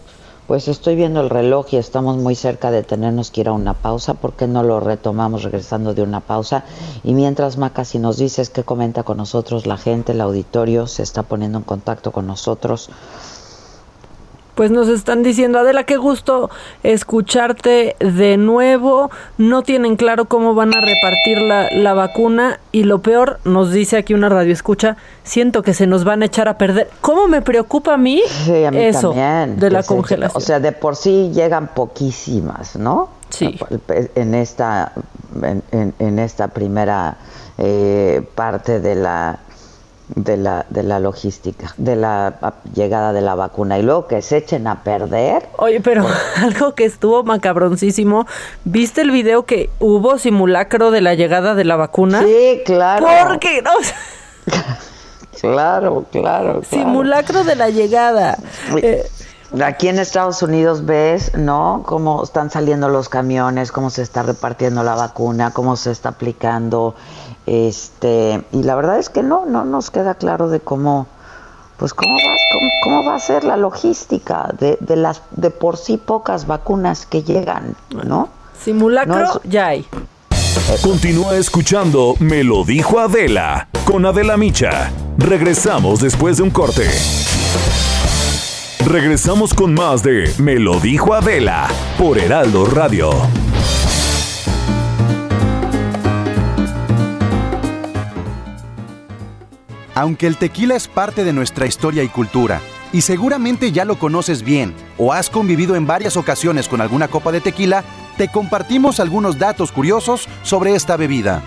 pues estoy viendo el reloj y estamos muy cerca de tenernos que ir a una pausa. ¿Por qué no lo retomamos regresando de una pausa? Y mientras, Maca, si nos dices qué comenta con nosotros la gente, el auditorio se está poniendo en contacto con nosotros pues nos están diciendo, Adela, qué gusto escucharte de nuevo. No tienen claro cómo van a repartir la, la vacuna y lo peor, nos dice aquí una radio escucha, siento que se nos van a echar a perder. ¿Cómo me preocupa a mí, eso de la congelación? O sea, de por sí llegan poquísimas, ¿no? Sí. En esta, en, en esta primera eh, parte de la de la, de la logística, de la llegada de la vacuna y luego que se echen a perder. Oye, pero (laughs) algo que estuvo macabroncísimo, ¿viste el video que hubo simulacro de la llegada de la vacuna? Sí, claro. Porque no. (laughs) claro, claro, Simulacro de la llegada. Eh, Aquí en Estados Unidos ves, ¿no? Cómo están saliendo los camiones, cómo se está repartiendo la vacuna, cómo se está aplicando este, y la verdad es que no, no nos queda claro de cómo, pues cómo va, cómo, va a ser la logística de, de, las de por sí pocas vacunas que llegan, ¿no? Simulacro ya hay. Continúa escuchando Me lo dijo Adela con Adela Micha. Regresamos después de un corte. Regresamos con más de Me lo dijo Adela por Heraldo Radio. Aunque el tequila es parte de nuestra historia y cultura, y seguramente ya lo conoces bien o has convivido en varias ocasiones con alguna copa de tequila, te compartimos algunos datos curiosos sobre esta bebida.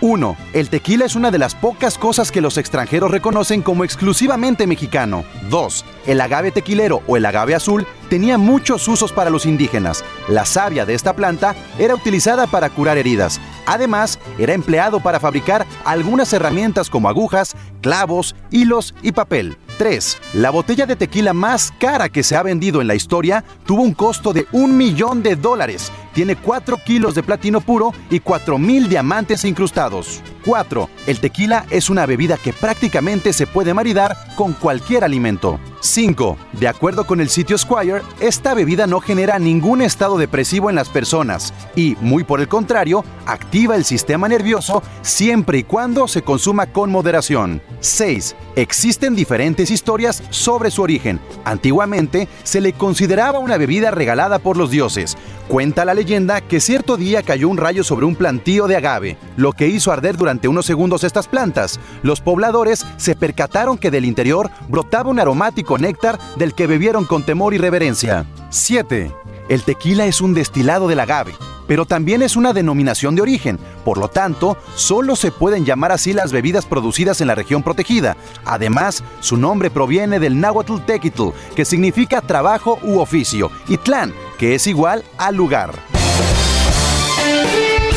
1. El tequila es una de las pocas cosas que los extranjeros reconocen como exclusivamente mexicano. 2. El agave tequilero o el agave azul tenía muchos usos para los indígenas. La savia de esta planta era utilizada para curar heridas. Además, era empleado para fabricar algunas herramientas como agujas, clavos, hilos y papel. 3. La botella de tequila más cara que se ha vendido en la historia tuvo un costo de un millón de dólares. Tiene 4 kilos de platino puro y 4 mil diamantes incrustados. 4. El tequila es una bebida que prácticamente se puede maridar con cualquier alimento. 5. De acuerdo con el sitio Squire, esta bebida no genera ningún estado depresivo en las personas y, muy por el contrario, activa el sistema nervioso siempre y cuando se consuma con moderación. 6. Existen diferentes historias sobre su origen. Antiguamente se le consideraba una bebida regalada por los dioses. Cuenta la leyenda que cierto día cayó un rayo sobre un plantío de agave, lo que hizo arder durante unos segundos estas plantas. Los pobladores se percataron que del interior brotaba un aromático néctar del que bebieron con temor y reverencia. 7. El tequila es un destilado del agave, pero también es una denominación de origen. Por lo tanto, solo se pueden llamar así las bebidas producidas en la región protegida. Además, su nombre proviene del náhuatl tequitl, que significa trabajo u oficio, y tlán, que es igual al lugar.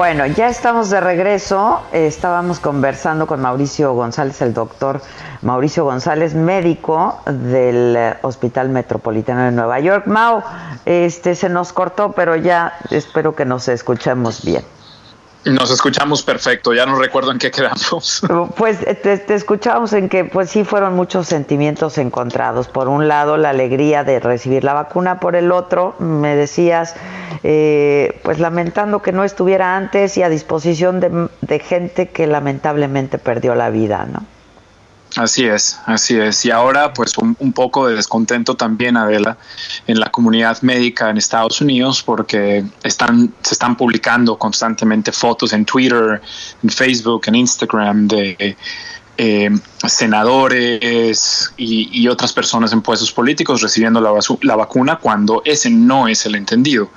Bueno, ya estamos de regreso. Estábamos conversando con Mauricio González, el doctor Mauricio González, médico del eh, Hospital Metropolitano de Nueva York. Mau, este se nos cortó, pero ya espero que nos escuchemos bien. Nos escuchamos perfecto, ya no recuerdo en qué quedamos. (laughs) Pues te, te, escuchamos en que pues sí fueron muchos sentimientos encontrados. Por un lado la alegría de recibir la vacuna, por el otro me decías eh, pues lamentando que no estuviera antes y a disposición de gente que lamentablemente perdió la vida, ¿no? Así es, así es. Y ahora, pues, un, poco de descontento también, Adela, en la comunidad médica en Estados Unidos, porque están, se están publicando constantemente fotos en Twitter, en Facebook, en Instagram de eh, senadores y, otras personas en puestos políticos recibiendo la, la vacuna cuando ese no es el entendido.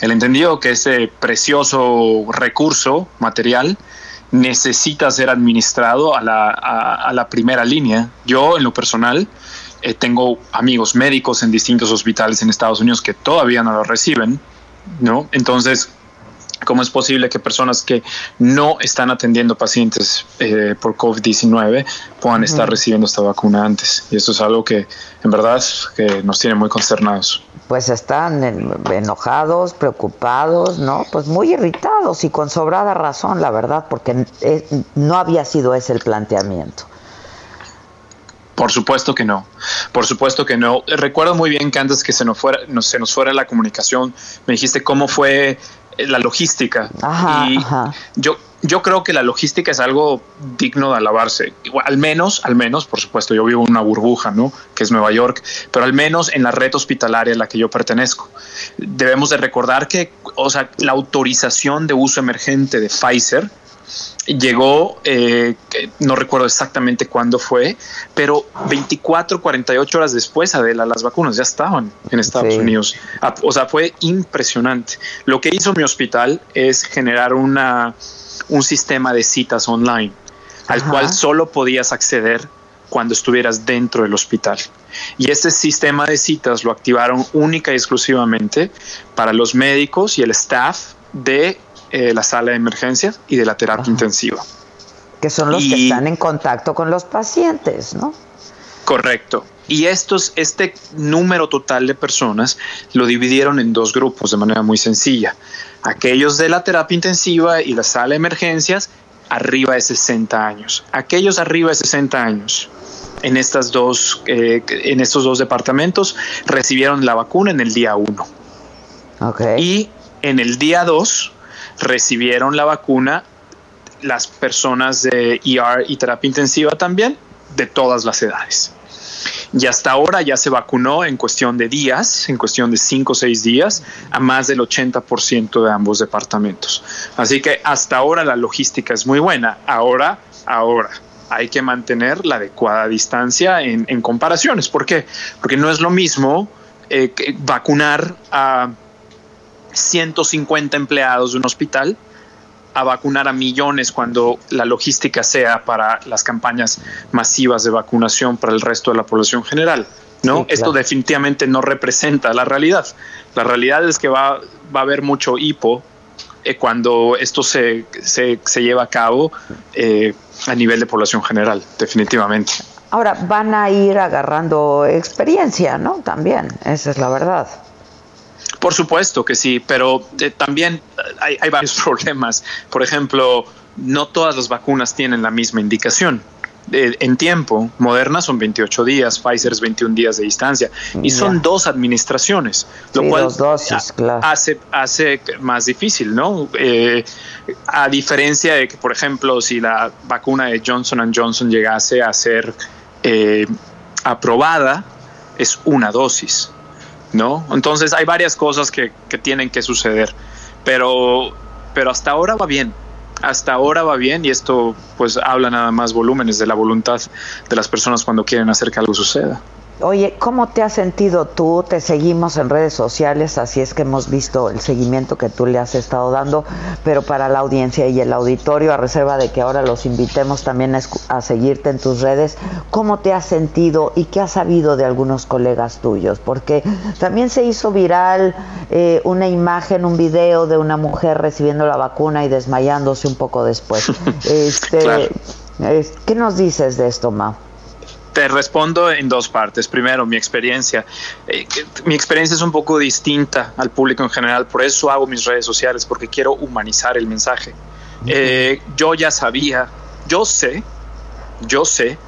El entendido que ese precioso recurso material necesita ser administrado a la, a, la primera línea. Yo, en lo personal, eh, tengo amigos médicos en distintos hospitales en Estados Unidos que todavía no lo reciben, ¿no? Entonces, ¿cómo es posible que personas que no están atendiendo pacientes eh, por COVID-19 puedan estar recibiendo esta vacuna antes? Y eso es algo que, en verdad, que nos tiene muy consternados pues están enojados, preocupados, ¿no? Pues muy irritados y con sobrada razón, la verdad, porque no había sido ese el planteamiento. Por supuesto que no, por supuesto que no. Recuerdo muy bien que antes que se nos fuera, se nos fuera la comunicación, me dijiste cómo fue la logística. Ajá, y yo yo creo que la logística es algo digno de alabarse. Al menos, al menos, por supuesto, yo vivo en una burbuja, ¿no? Que es Nueva York, pero al menos en la red hospitalaria a la que yo pertenezco. Debemos de recordar que, o sea, la autorización de uso emergente de Pfizer llegó, eh, no recuerdo exactamente cuándo fue, pero 24, 48 horas después, Adela, las vacunas ya estaban en Estados Unidos. Ah, o sea, fue impresionante. Lo que hizo mi hospital es generar una un sistema de citas online al cual solo podías acceder cuando estuvieras dentro del hospital. Y este sistema de citas lo activaron única y exclusivamente para los médicos y el staff de eh, la sala de emergencias y de la terapia intensiva. Que son los que están en contacto con los pacientes, ¿no? Correcto. Y estos, este número total de personas lo dividieron en dos grupos de manera muy sencilla. Aquellos de la terapia intensiva y la sala de emergencias arriba de 60 años. Aquellos arriba de 60 años en, estas dos, eh, en estos dos departamentos recibieron la vacuna en el día 1. Y en el día 2 recibieron la vacuna las personas de ER y terapia intensiva también de todas las edades. Y hasta ahora ya se vacunó en cuestión de días, en cuestión de cinco o seis días, a más del 80% de ambos departamentos. Así que hasta ahora la logística es muy buena. Ahora, ahora, hay que mantener la adecuada distancia en, comparaciones. ¿Por qué? Porque no es lo mismo eh, vacunar a 150 empleados de un hospital a vacunar a millones cuando la logística sea para las campañas masivas de vacunación para el resto de la población general. ¿no? Esto definitivamente no representa la realidad. La realidad es que va, va a haber mucho hipo eh, cuando esto se, se, se, lleva a cabo eh, a nivel de población general, definitivamente. Ahora, van a ir agarrando experiencia, ¿no? También, esa es la verdad. Por supuesto que sí, pero eh, también hay, varios (laughs) problemas. Por ejemplo, no todas las vacunas tienen la misma indicación. Eh, en tiempo, Moderna son 28 días, Pfizer es 21 días de distancia y son dos administraciones, lo cual hace, hace más difícil, ¿no? Eh, a diferencia de que, por ejemplo, si la vacuna de Johnson Johnson llegase a ser aprobada, es una dosis. ¿No? Entonces hay varias cosas que, que tienen que suceder, pero, pero hasta ahora va bien, hasta ahora va bien y esto pues habla nada más volúmenes de la voluntad de las personas cuando quieren hacer que algo suceda. Oye, ¿cómo te has sentido tú? Te seguimos en redes sociales, así es que hemos visto el seguimiento que tú le has estado dando, pero para la audiencia y el auditorio, a reserva de que ahora los invitemos también a, seguirte en tus redes, ¿cómo te has sentido y qué has sabido de algunos colegas tuyos? Porque también se hizo viral eh, una imagen, un video de una mujer recibiendo la vacuna y desmayándose un poco después. (laughs) Este, ¿Qué nos dices de esto, Ma? Te respondo en dos partes. Primero, mi experiencia. Eh, mi experiencia es un poco distinta al público en general, por eso hago mis redes sociales, porque quiero humanizar el mensaje. Eh, yo ya sabía, yo sé, yo sé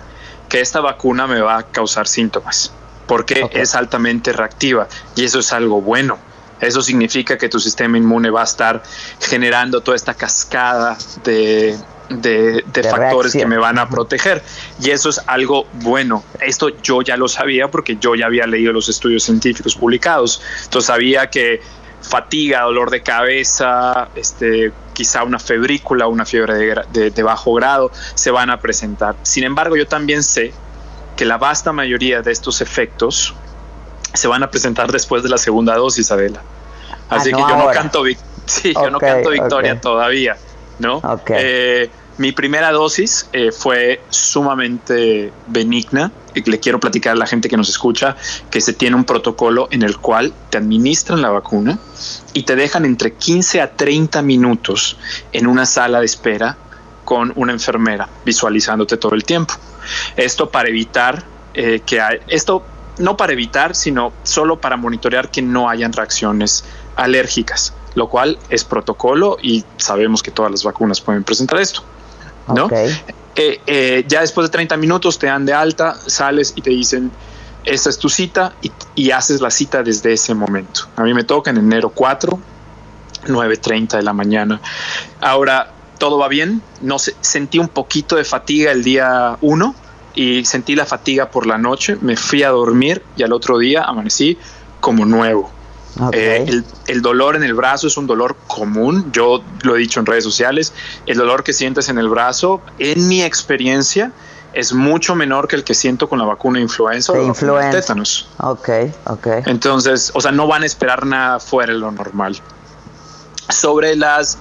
que esta vacuna me va a causar síntomas, porque es altamente reactiva y eso es algo bueno. Eso significa que tu sistema inmune va a estar generando toda esta cascada de de, factores que me van a proteger. Y eso es algo bueno. Esto yo ya lo sabía porque yo ya había leído los estudios científicos publicados. Entonces sabía que fatiga, dolor de cabeza, este, quizá una febrícula, una fiebre de, bajo grado, se van a presentar. Sin embargo, yo también sé que la vasta mayoría de estos efectos se van a presentar después de la segunda dosis, Adela. Así ah, que yo no canto, (laughs) sí, yo no canto victoria todavía, ¿no? Eh, mi primera dosis eh, fue sumamente benigna. Le quiero platicar a la gente que nos escucha que se tiene un protocolo en el cual te administran la vacuna y te dejan entre 15 a 30 minutos en una sala de espera con una enfermera visualizándote todo el tiempo. Esto para evitar eh, que hay, esto no para evitar, sino solo para monitorear que no hayan reacciones alérgicas, lo cual es protocolo y sabemos que todas las vacunas pueden presentar esto. ¿no? Eh, eh, ya después de 30 minutos te dan de alta, sales y te dicen, esta es tu cita y, haces la cita desde ese momento. A mí me toca en enero 4, 9.30 de la mañana. Ahora, todo va bien, no sé, sentí un poquito de fatiga el día 1 y sentí la fatiga por la noche, me fui a dormir y al otro día amanecí como nuevo. Eh, el, dolor en el brazo es un dolor común, yo lo he dicho en redes sociales, el dolor que sientes en el brazo, en mi experiencia, es mucho menor que el que siento con la vacuna influenza o influenza. tétanos. Ok, ok. Entonces, o sea, no van a esperar nada fuera de lo normal. Sobre las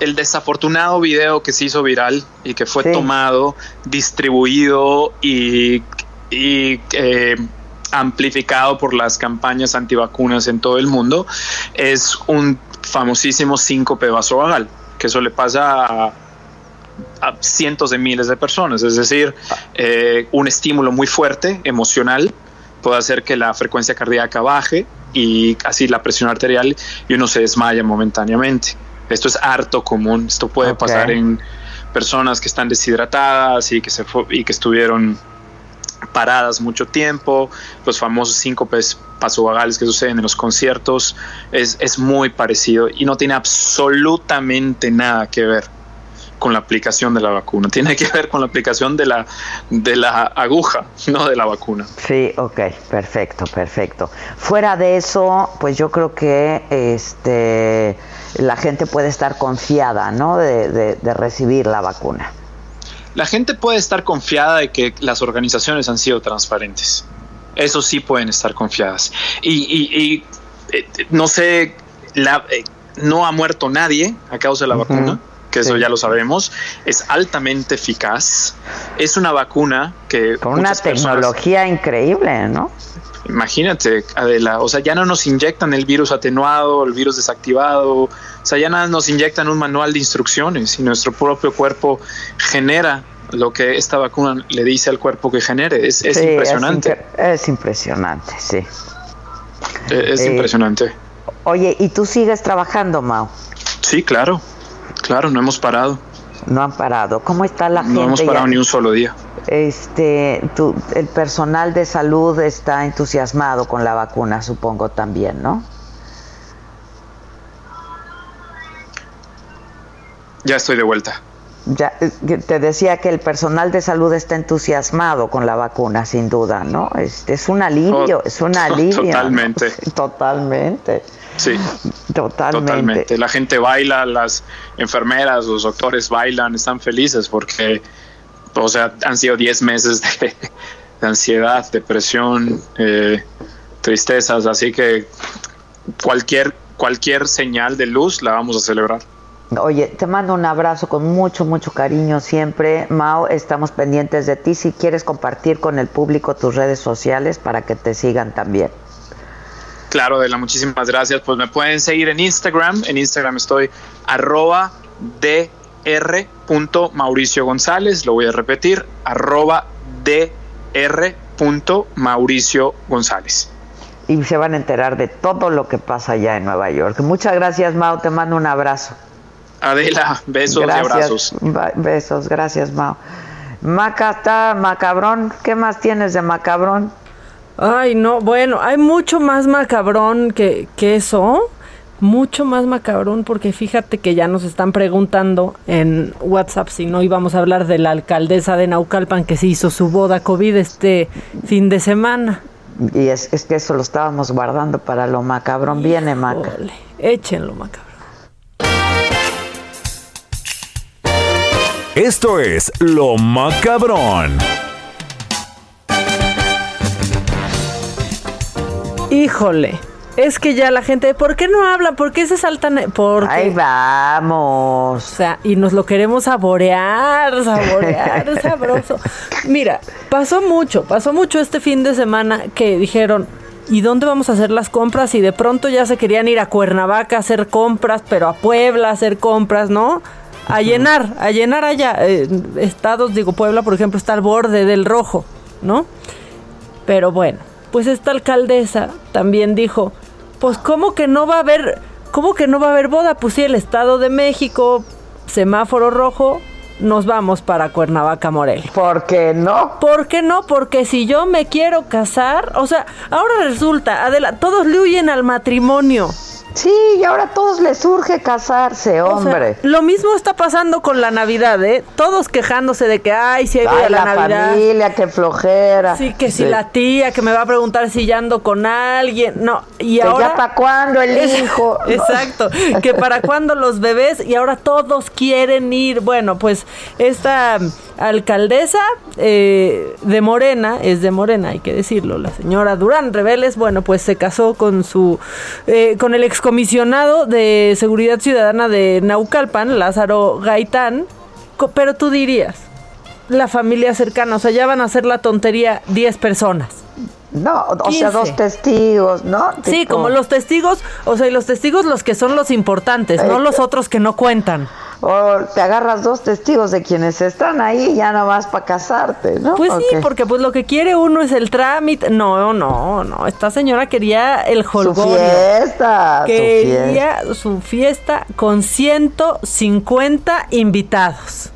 el desafortunado video que se hizo viral y que fue tomado, distribuido y, y eh, amplificado por las campañas antivacunas en todo el mundo, es un famosísimo síncope vasovagal, que eso le pasa a, cientos de miles de personas, es decir, eh, un estímulo muy fuerte, emocional, puede hacer que la frecuencia cardíaca baje y así la presión arterial y uno se desmaya momentáneamente. Esto es harto común, esto puede pasar en personas que están deshidratadas y que, se y que estuvieron paradas mucho tiempo, los famosos síncopes pasovagales que suceden en los conciertos, es, es muy parecido y no tiene absolutamente nada que ver con la aplicación de la vacuna, tiene que ver con la aplicación de la, de la aguja, no de la vacuna. Sí, ok, perfecto, perfecto. Fuera de eso, pues yo creo que este la gente puede estar confiada, ¿no? de recibir la vacuna la gente puede estar confiada de que las organizaciones han sido transparentes. Eso sí pueden estar confiadas. Y, eh, no sé, la, eh, no ha muerto nadie a causa de la vacuna, que eso ya lo sabemos. Es altamente eficaz. Es una vacuna que... Con una tecnología increíble, ¿no? Imagínate, Adela, o sea, ya no nos inyectan el virus atenuado, el virus desactivado, o sea, ya nada nos inyectan un manual de instrucciones y nuestro propio cuerpo genera lo que esta vacuna le dice al cuerpo que genere. Es, impresionante. Es, impresionante, sí. Es, eh, impresionante. Oye, ¿y tú sigues trabajando, Mao? Sí, claro, claro, no hemos parado. No han parado. ¿Cómo está la gente? No hemos parado ni un solo día. Este, el personal de salud está entusiasmado con la vacuna, supongo también, ¿no? Ya estoy de vuelta. Ya, eh, te decía que el personal de salud está entusiasmado con la vacuna, sin duda, ¿no? Es, es un alivio, es un alivio. Totalmente. (laughs) Totalmente. Sí. Totalmente. Totalmente. La gente baila, las enfermeras, los doctores bailan, están felices porque, o sea, han sido 10 meses de, ansiedad, depresión, eh, tristezas, así que cualquier, cualquier señal de luz la vamos a celebrar. Oye, te mando un abrazo con mucho, mucho cariño siempre. Mao, estamos pendientes de ti. Si quieres compartir con el público tus redes sociales para que te sigan también. Claro, Adela, muchísimas gracias. Pues me pueden seguir en Instagram. En Instagram estoy arroba dr. González. Lo voy a repetir, arroba dr. Mauricio González. Y se van a enterar de todo lo que pasa allá en Nueva York. Muchas gracias, Mao. Te mando un abrazo. Adela, besos y abrazos. Besos, gracias, Mao. Maca está macabrón. ¿Qué más tienes de macabrón? Ay, no, bueno, hay mucho más macabrón que, que eso. Mucho más macabrón porque fíjate que ya nos están preguntando en WhatsApp si no íbamos a hablar de la alcaldesa de Naucalpan que se hizo su boda COVID este fin de semana. Y es, es que eso lo estábamos guardando para lo macabrón. Viene, Maca. Échenlo, macabrón. Esto es Lo Macabrón. Híjole, es que ya la gente, ¿por qué no hablan? ¿Por qué se saltan? Porque, Ahí vamos. O sea, y nos lo queremos saborear, saborear, (laughs) sabroso. Mira, pasó mucho, pasó mucho este fin de semana que dijeron, ¿y dónde vamos a hacer las compras? Y de pronto ya se querían ir a Cuernavaca a hacer compras, pero a Puebla a hacer compras, ¿no? A llenar, a llenar allá. Eh, estados, digo, Puebla, por ejemplo, está al borde del rojo, ¿no? Pero bueno, pues esta alcaldesa también dijo, pues cómo que no va a haber, cómo que no va a haber boda, pues sí, el Estado de México, semáforo rojo, nos vamos para Cuernavaca, Morelia. ¿Por qué no? ¿Por qué no? Porque si yo me quiero casar, o sea, ahora resulta, Adela, todos le huyen al matrimonio. Sí, y ahora a todos les surge casarse, hombre. lo mismo está pasando con la Navidad, ¿eh? Todos quejándose de que, ay, si hay ay, la, la Navidad. familia, que flojera. Sí, que si la tía que me va a preguntar si ya ando con alguien. No, y Que ahora. ya para cuándo el Es- hijo. (laughs) Exacto. Que para cuándo los bebés y ahora todos quieren ir. Bueno, pues esta alcaldesa eh, de Morena, es de Morena, hay que decirlo, la señora Durán Reveles, bueno, pues se casó con su, eh, con el excomisionado de Seguridad Ciudadana de Naucalpan, Lázaro Gaitán, pero tú dirías, la familia cercana, o sea, ya van a hacer la tontería 10 personas. No, o sea, 15. dos testigos, ¿no? Sí, como los testigos, o sea, y los testigos los que son los importantes, no Eh, los otros que no cuentan. O te agarras dos testigos de quienes están ahí ya nomás para casarte, ¿no? Pues sí, porque pues lo que quiere uno es el trámite. No, no, no. Esta señora quería el Su holgorio. fiesta, su Quería su fiesta con 150 invitados.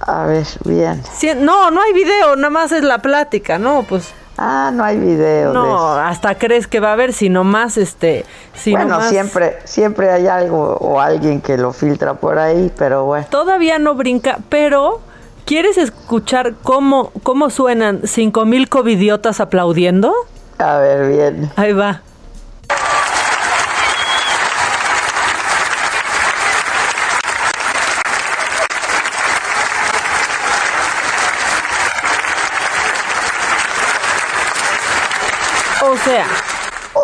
A ver, bien. Cien- no, no hay video, nada más es la plática, ¿no? Pues Ah, no hay video. de no, eso. hasta crees que va a haber, si nomás este, bueno, siempre, siempre hay algo o alguien que lo filtra por ahí, pero bueno. Todavía no brinca, pero ¿quieres escuchar cómo, cómo suenan 5000 covidiotas aplaudiendo? A ver, bien. Ahí va. Sea,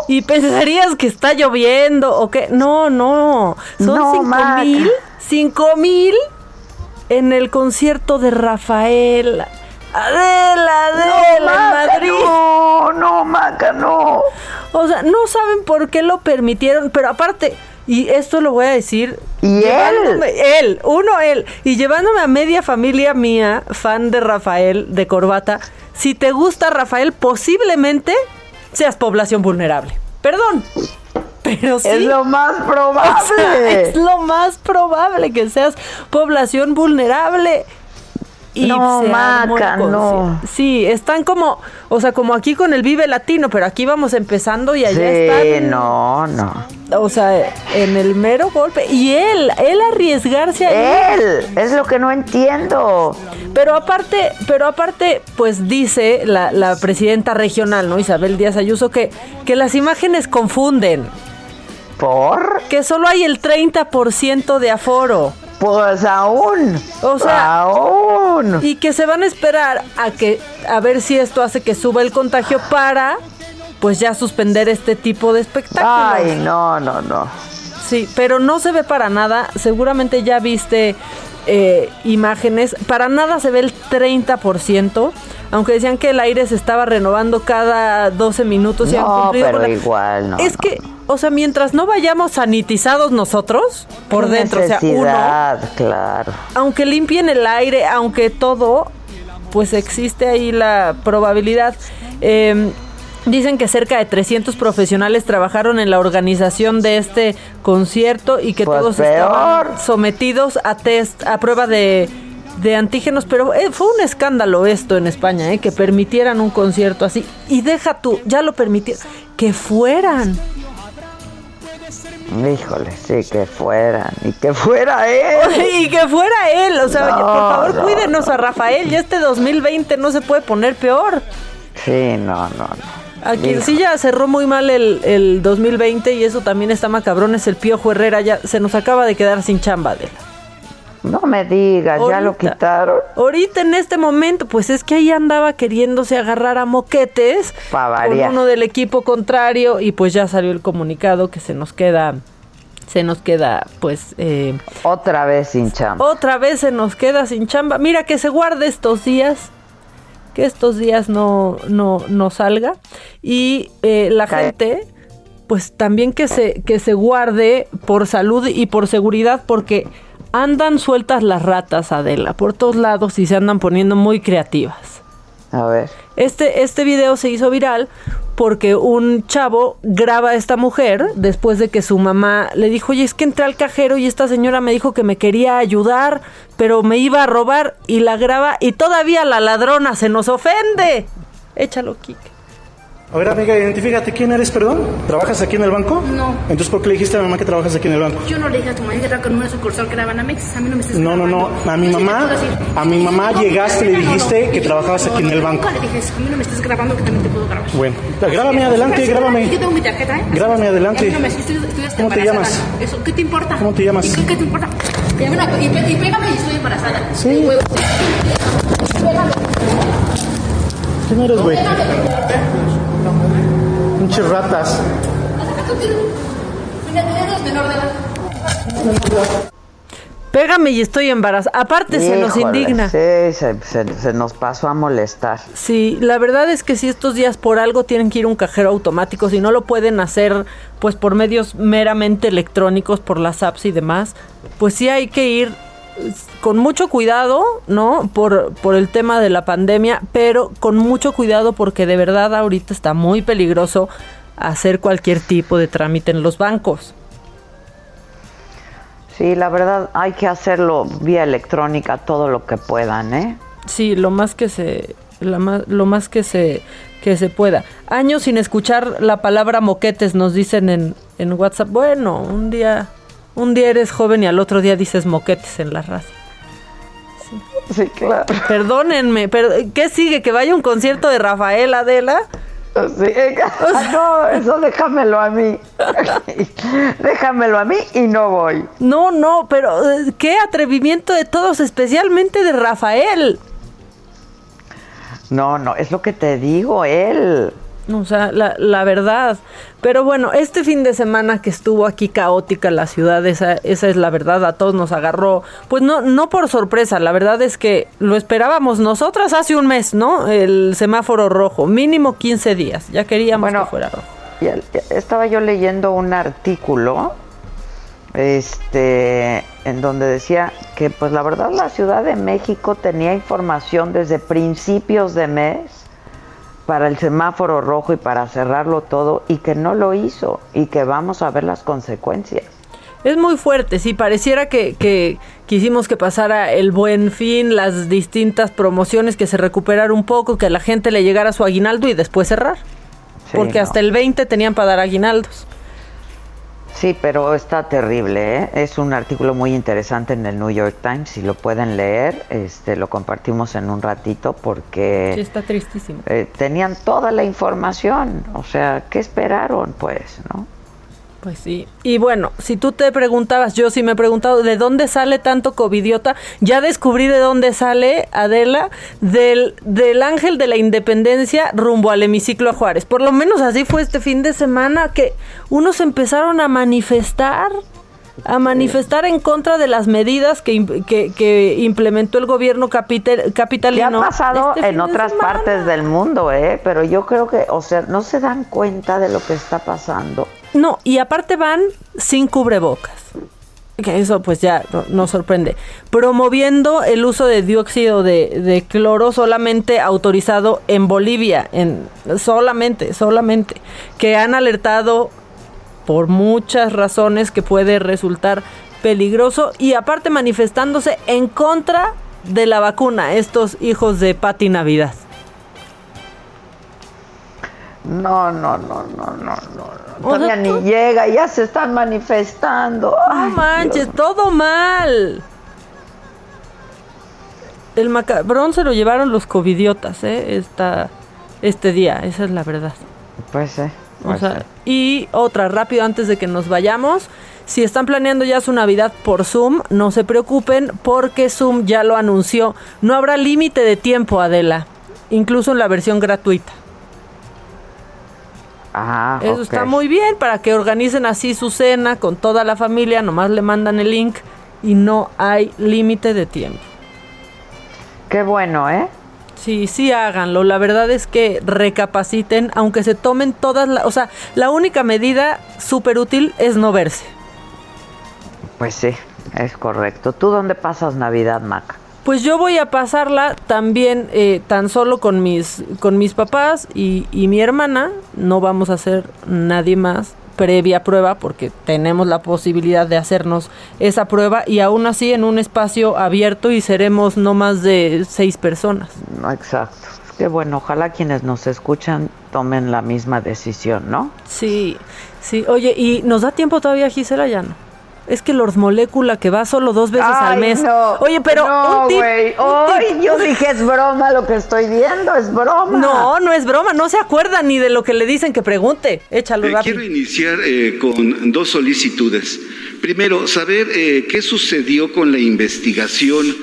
y pensarías que está lloviendo o que no, no, son No, cinco mil, cinco mil en el concierto de Rafael. Adela, Adela, en Maca, Madrid. No, no, Maca, no. O sea, no saben por qué lo permitieron, pero aparte, y esto lo voy a decir. ¿Y llevándome- él? uno él. Y llevándome a media familia mía, fan de Rafael, de corbata. Si te gusta Rafael, posiblemente seas población vulnerable. Perdón. Pero sí. Es lo más O sea, probable. (laughs) es lo más probable que seas población vulnerable. Y No, se Maca, no. Sí, están como, o sea, como aquí con el Vive Latino, pero aquí vamos empezando y allá Sí, están. no, no. O sea, en el mero golpe. Y él, él arriesgarse a Él, es lo que no entiendo. Pero aparte, pero aparte, pues dice la, la presidenta regional, ¿no? Isabel Díaz Ayuso, que, que las imágenes confunden. ¿Por? Que solo hay el 30% de aforo. Pues aún. O sea, aún. Y que se van a esperar a que a ver si esto hace que suba el contagio para pues ya suspender este tipo de espectáculos. Ay, no, no, no. Sí, pero no se ve para nada. Seguramente ya viste eh, imágenes. Para nada se ve el 30%. Aunque decían que el aire se estaba renovando cada 12 minutos y han No, cumplido pero la- igual, no. Es que, o sea, mientras no vayamos sanitizados nosotros, por dentro, o sea, uno, claro. aunque limpien el aire, aunque todo, pues existe ahí la probabilidad. Eh, dicen que cerca de 300 profesionales trabajaron en la organización de este concierto y que Pues todos peor. estaban sometidos a test, a prueba de, de antígenos, pero eh, fue un escándalo esto en España, eh, que permitieran un concierto así. Y deja tú, ya lo permitieron, que fueran. Híjole, sí, que fueran, y que fuera él. (laughs) y que fuera él, o sea, por favor, cuídenos a Rafael, ya este 2020 no se puede poner peor. Sí, no, no, no. A quien sí ya cerró muy mal el, el 2020 y eso también está macabrón es el Piojo Herrera, ya se nos acaba de quedar sin chamba de No me digas, ya lo quitaron. Ahorita en este momento, pues es que ahí andaba queriéndose agarrar a moquetes con uno del equipo contrario y pues ya salió el comunicado que se nos queda se nos queda pues eh, otra vez sin chamba. Otra vez se nos queda sin chamba. Mira que se guarde estos días que estos días no, no, no salga y eh, la gente pues también que se, que se guarde por salud y por seguridad porque andan sueltas las ratas, Adela, por todos lados y se andan poniendo muy creativas. A ver. Este, este video se hizo viral porque un chavo graba a esta mujer después de que su mamá le dijo, oye, es que entré al cajero y esta señora me dijo que me quería ayudar, pero me iba a robar y la graba y todavía la ladrona se nos ofende. Échalo, Kike. A ver, amiga, identifícate. ¿Quién eres, perdón? ¿Trabajas aquí en el banco? No. Entonces, ¿por qué le dijiste a mi mamá que trabajas aquí en el banco? Yo no le dije a tu mamá que trabaja con una sucursal que era Banamex. A mí no me estás No, no, no. A mi mamá, a mi mamá llegaste y le dijiste que trabajabas aquí en el banco. le dije A mí no me estás grabando que también te puedo grabar. Bueno, grábame adelante, grábame. Yo tengo mi tarjeta, ¿eh? Grábame adelante. ¿Cómo te llamas? Eso, ¿qué te importa? ¿Cómo te llamas? ¿Y qué te importa? Y, y pégame y estoy embarazada. Sí. Pégame. ¿Quién eres, güey? Pinches ratas. Pégame y estoy embarazada. Aparte se nos indigna. Sí, se, nos pasó a molestar. Sí, la verdad es que si estos días por algo tienen que ir a un cajero automático, si no lo pueden hacer pues por medios meramente electrónicos, por las apps y demás, pues sí hay que ir con mucho cuidado, ¿no? Por, por el tema de la pandemia, pero con mucho cuidado porque de verdad ahorita está muy peligroso hacer cualquier tipo de trámite en los bancos. Sí, la verdad hay que hacerlo vía electrónica todo lo que puedan, ¿eh? Sí, lo más que se lo más que se que se pueda. Años sin escuchar la palabra moquetes nos dicen en, en WhatsApp. Bueno, un día un día eres joven y al otro día dices moquetes en la raza. Sí, claro. Perdónenme, pero ¿qué sigue? ¿Que vaya un concierto de Rafael Adela? Sí, (laughs) no, eso déjamelo a mí. (laughs) déjamelo a mí y no voy. No, no, pero eh, qué atrevimiento de todos, especialmente de Rafael. No, no, es lo que te digo, él. O sea, la, la, verdad. Pero bueno, este fin de semana que estuvo aquí caótica la ciudad, esa, esa es la verdad, a todos nos agarró, pues no, no por sorpresa, la verdad es que lo esperábamos nosotras hace un mes, ¿no? El semáforo rojo, mínimo 15 días, ya queríamos que fuera rojo. estaba yo leyendo un artículo este en donde decía que pues la verdad la Ciudad de México tenía información desde principios de mes para el semáforo rojo y para cerrarlo todo y que no lo hizo y que vamos a ver las consecuencias. Es muy fuerte, sí, pareciera que, que quisimos que pasara el buen fin, las distintas promociones, que se recuperara un poco, que a la gente le llegara su aguinaldo y después cerrar. porque hasta el 20 tenían para dar aguinaldos. Sí, pero está terrible. ¿eh? Es un artículo muy interesante en el New York Times. Si lo pueden leer, este, lo compartimos en un ratito porque. Sí, está tristísimo. Eh, tenían toda la información. O sea, ¿qué esperaron, pues, no? Pues sí. Y bueno, si tú te preguntabas, yo sí me he preguntado, ¿de dónde sale tanto covidiota? Ya descubrí de dónde sale, Adela, del, del ángel de la independencia rumbo al hemiciclo a Juárez. Por lo menos así fue este fin de semana que unos empezaron a manifestar a manifestar en contra de las medidas que, que, implementó el gobierno capital, capitalino. ¿Qué ha pasado este en otras partes del mundo, ¿eh? Pero yo creo que, o sea, no se dan cuenta de lo que está pasando. No, y aparte van sin cubrebocas. Que eso pues ya nos sorprende. Promoviendo el uso de dióxido de, cloro solamente autorizado en Bolivia. En, solamente, solamente. Que han alertado por muchas razones que puede resultar peligroso. Y aparte manifestándose en contra de la vacuna. Estos hijos de Pati Navidad. No, no, no, no, no, no. Todavía ni llega, ya se están manifestando. No manches, todo mal. El macabrón se lo llevaron los covidiotas, ¿eh? Esta, este día, esa es la verdad. Pues sí. o sea, y otra, rápido antes de que nos vayamos. Si están planeando ya su Navidad por Zoom, no se preocupen porque Zoom ya lo anunció. No habrá límite de tiempo, Adela, incluso en la versión gratuita. Ah, Eso está muy bien para que organicen así su cena con toda la familia, nomás le mandan el link y no hay límite de tiempo. Qué bueno, ¿eh? Sí, sí háganlo. La verdad es que recapaciten, aunque se tomen todas las... O sea, la única medida súper útil es no verse. Pues sí, es correcto. ¿Tú dónde pasas Navidad, Maca? Pues yo voy a pasarla también eh, tan solo con mis, con mis papás y, y mi hermana. No vamos a hacer nadie más previa prueba porque tenemos la posibilidad de hacernos esa prueba y aún así en un espacio abierto y seremos no más de seis personas. No, exacto. Qué bueno, ojalá quienes nos escuchan tomen la misma decisión, ¿no? Sí, sí. Oye, ¿y nos da tiempo todavía, Gisela? Ya no. Es que Lord Molécula que va solo dos veces al Ay, mes. no, Oye, pero no, un tip. yo dije es broma lo que estoy viendo, es broma. No, no es broma, no se acuerda ni de lo que le dicen que pregunte. Échalo Eh, rápido. quiero iniciar eh, con dos solicitudes. Primero, saber eh, qué sucedió con la investigación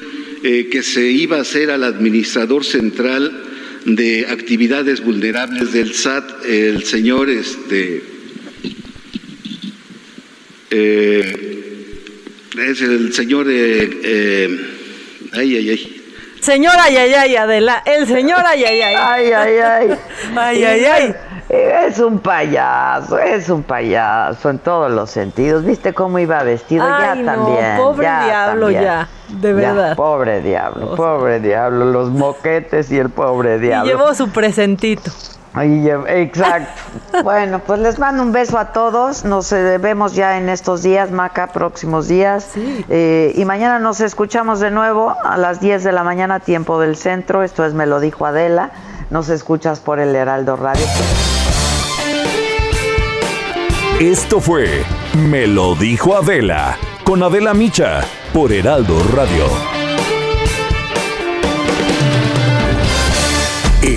eh, que se iba a hacer al administrador central de actividades vulnerables del SAT, el señor este eh, es el señor eh, eh, ay ay ay Señor ay, ay, ay, Adela. El señor ay, ay, ay. Ay, ay, ay. (laughs) ay, ay, ay. Es un payaso, es un payaso en todos los sentidos. ¿Viste cómo iba vestido? Ay, ya no, también. pobre ya diablo, también. ya, de Ya, verdad. pobre diablo, pobre diablo. Los moquetes y el pobre Y diablo. llevó su presentito. Ahí exacto. (laughs) bueno, pues les mando un beso a todos. Nos eh, vemos ya en estos días, Maca, próximos días. Eh, y mañana nos escuchamos de nuevo a las 10 de la mañana, tiempo del centro. Esto es Me lo dijo Adela. Nos escuchas por el Heraldo Radio. Esto fue Me lo dijo Adela con Adela Micha por Heraldo Radio.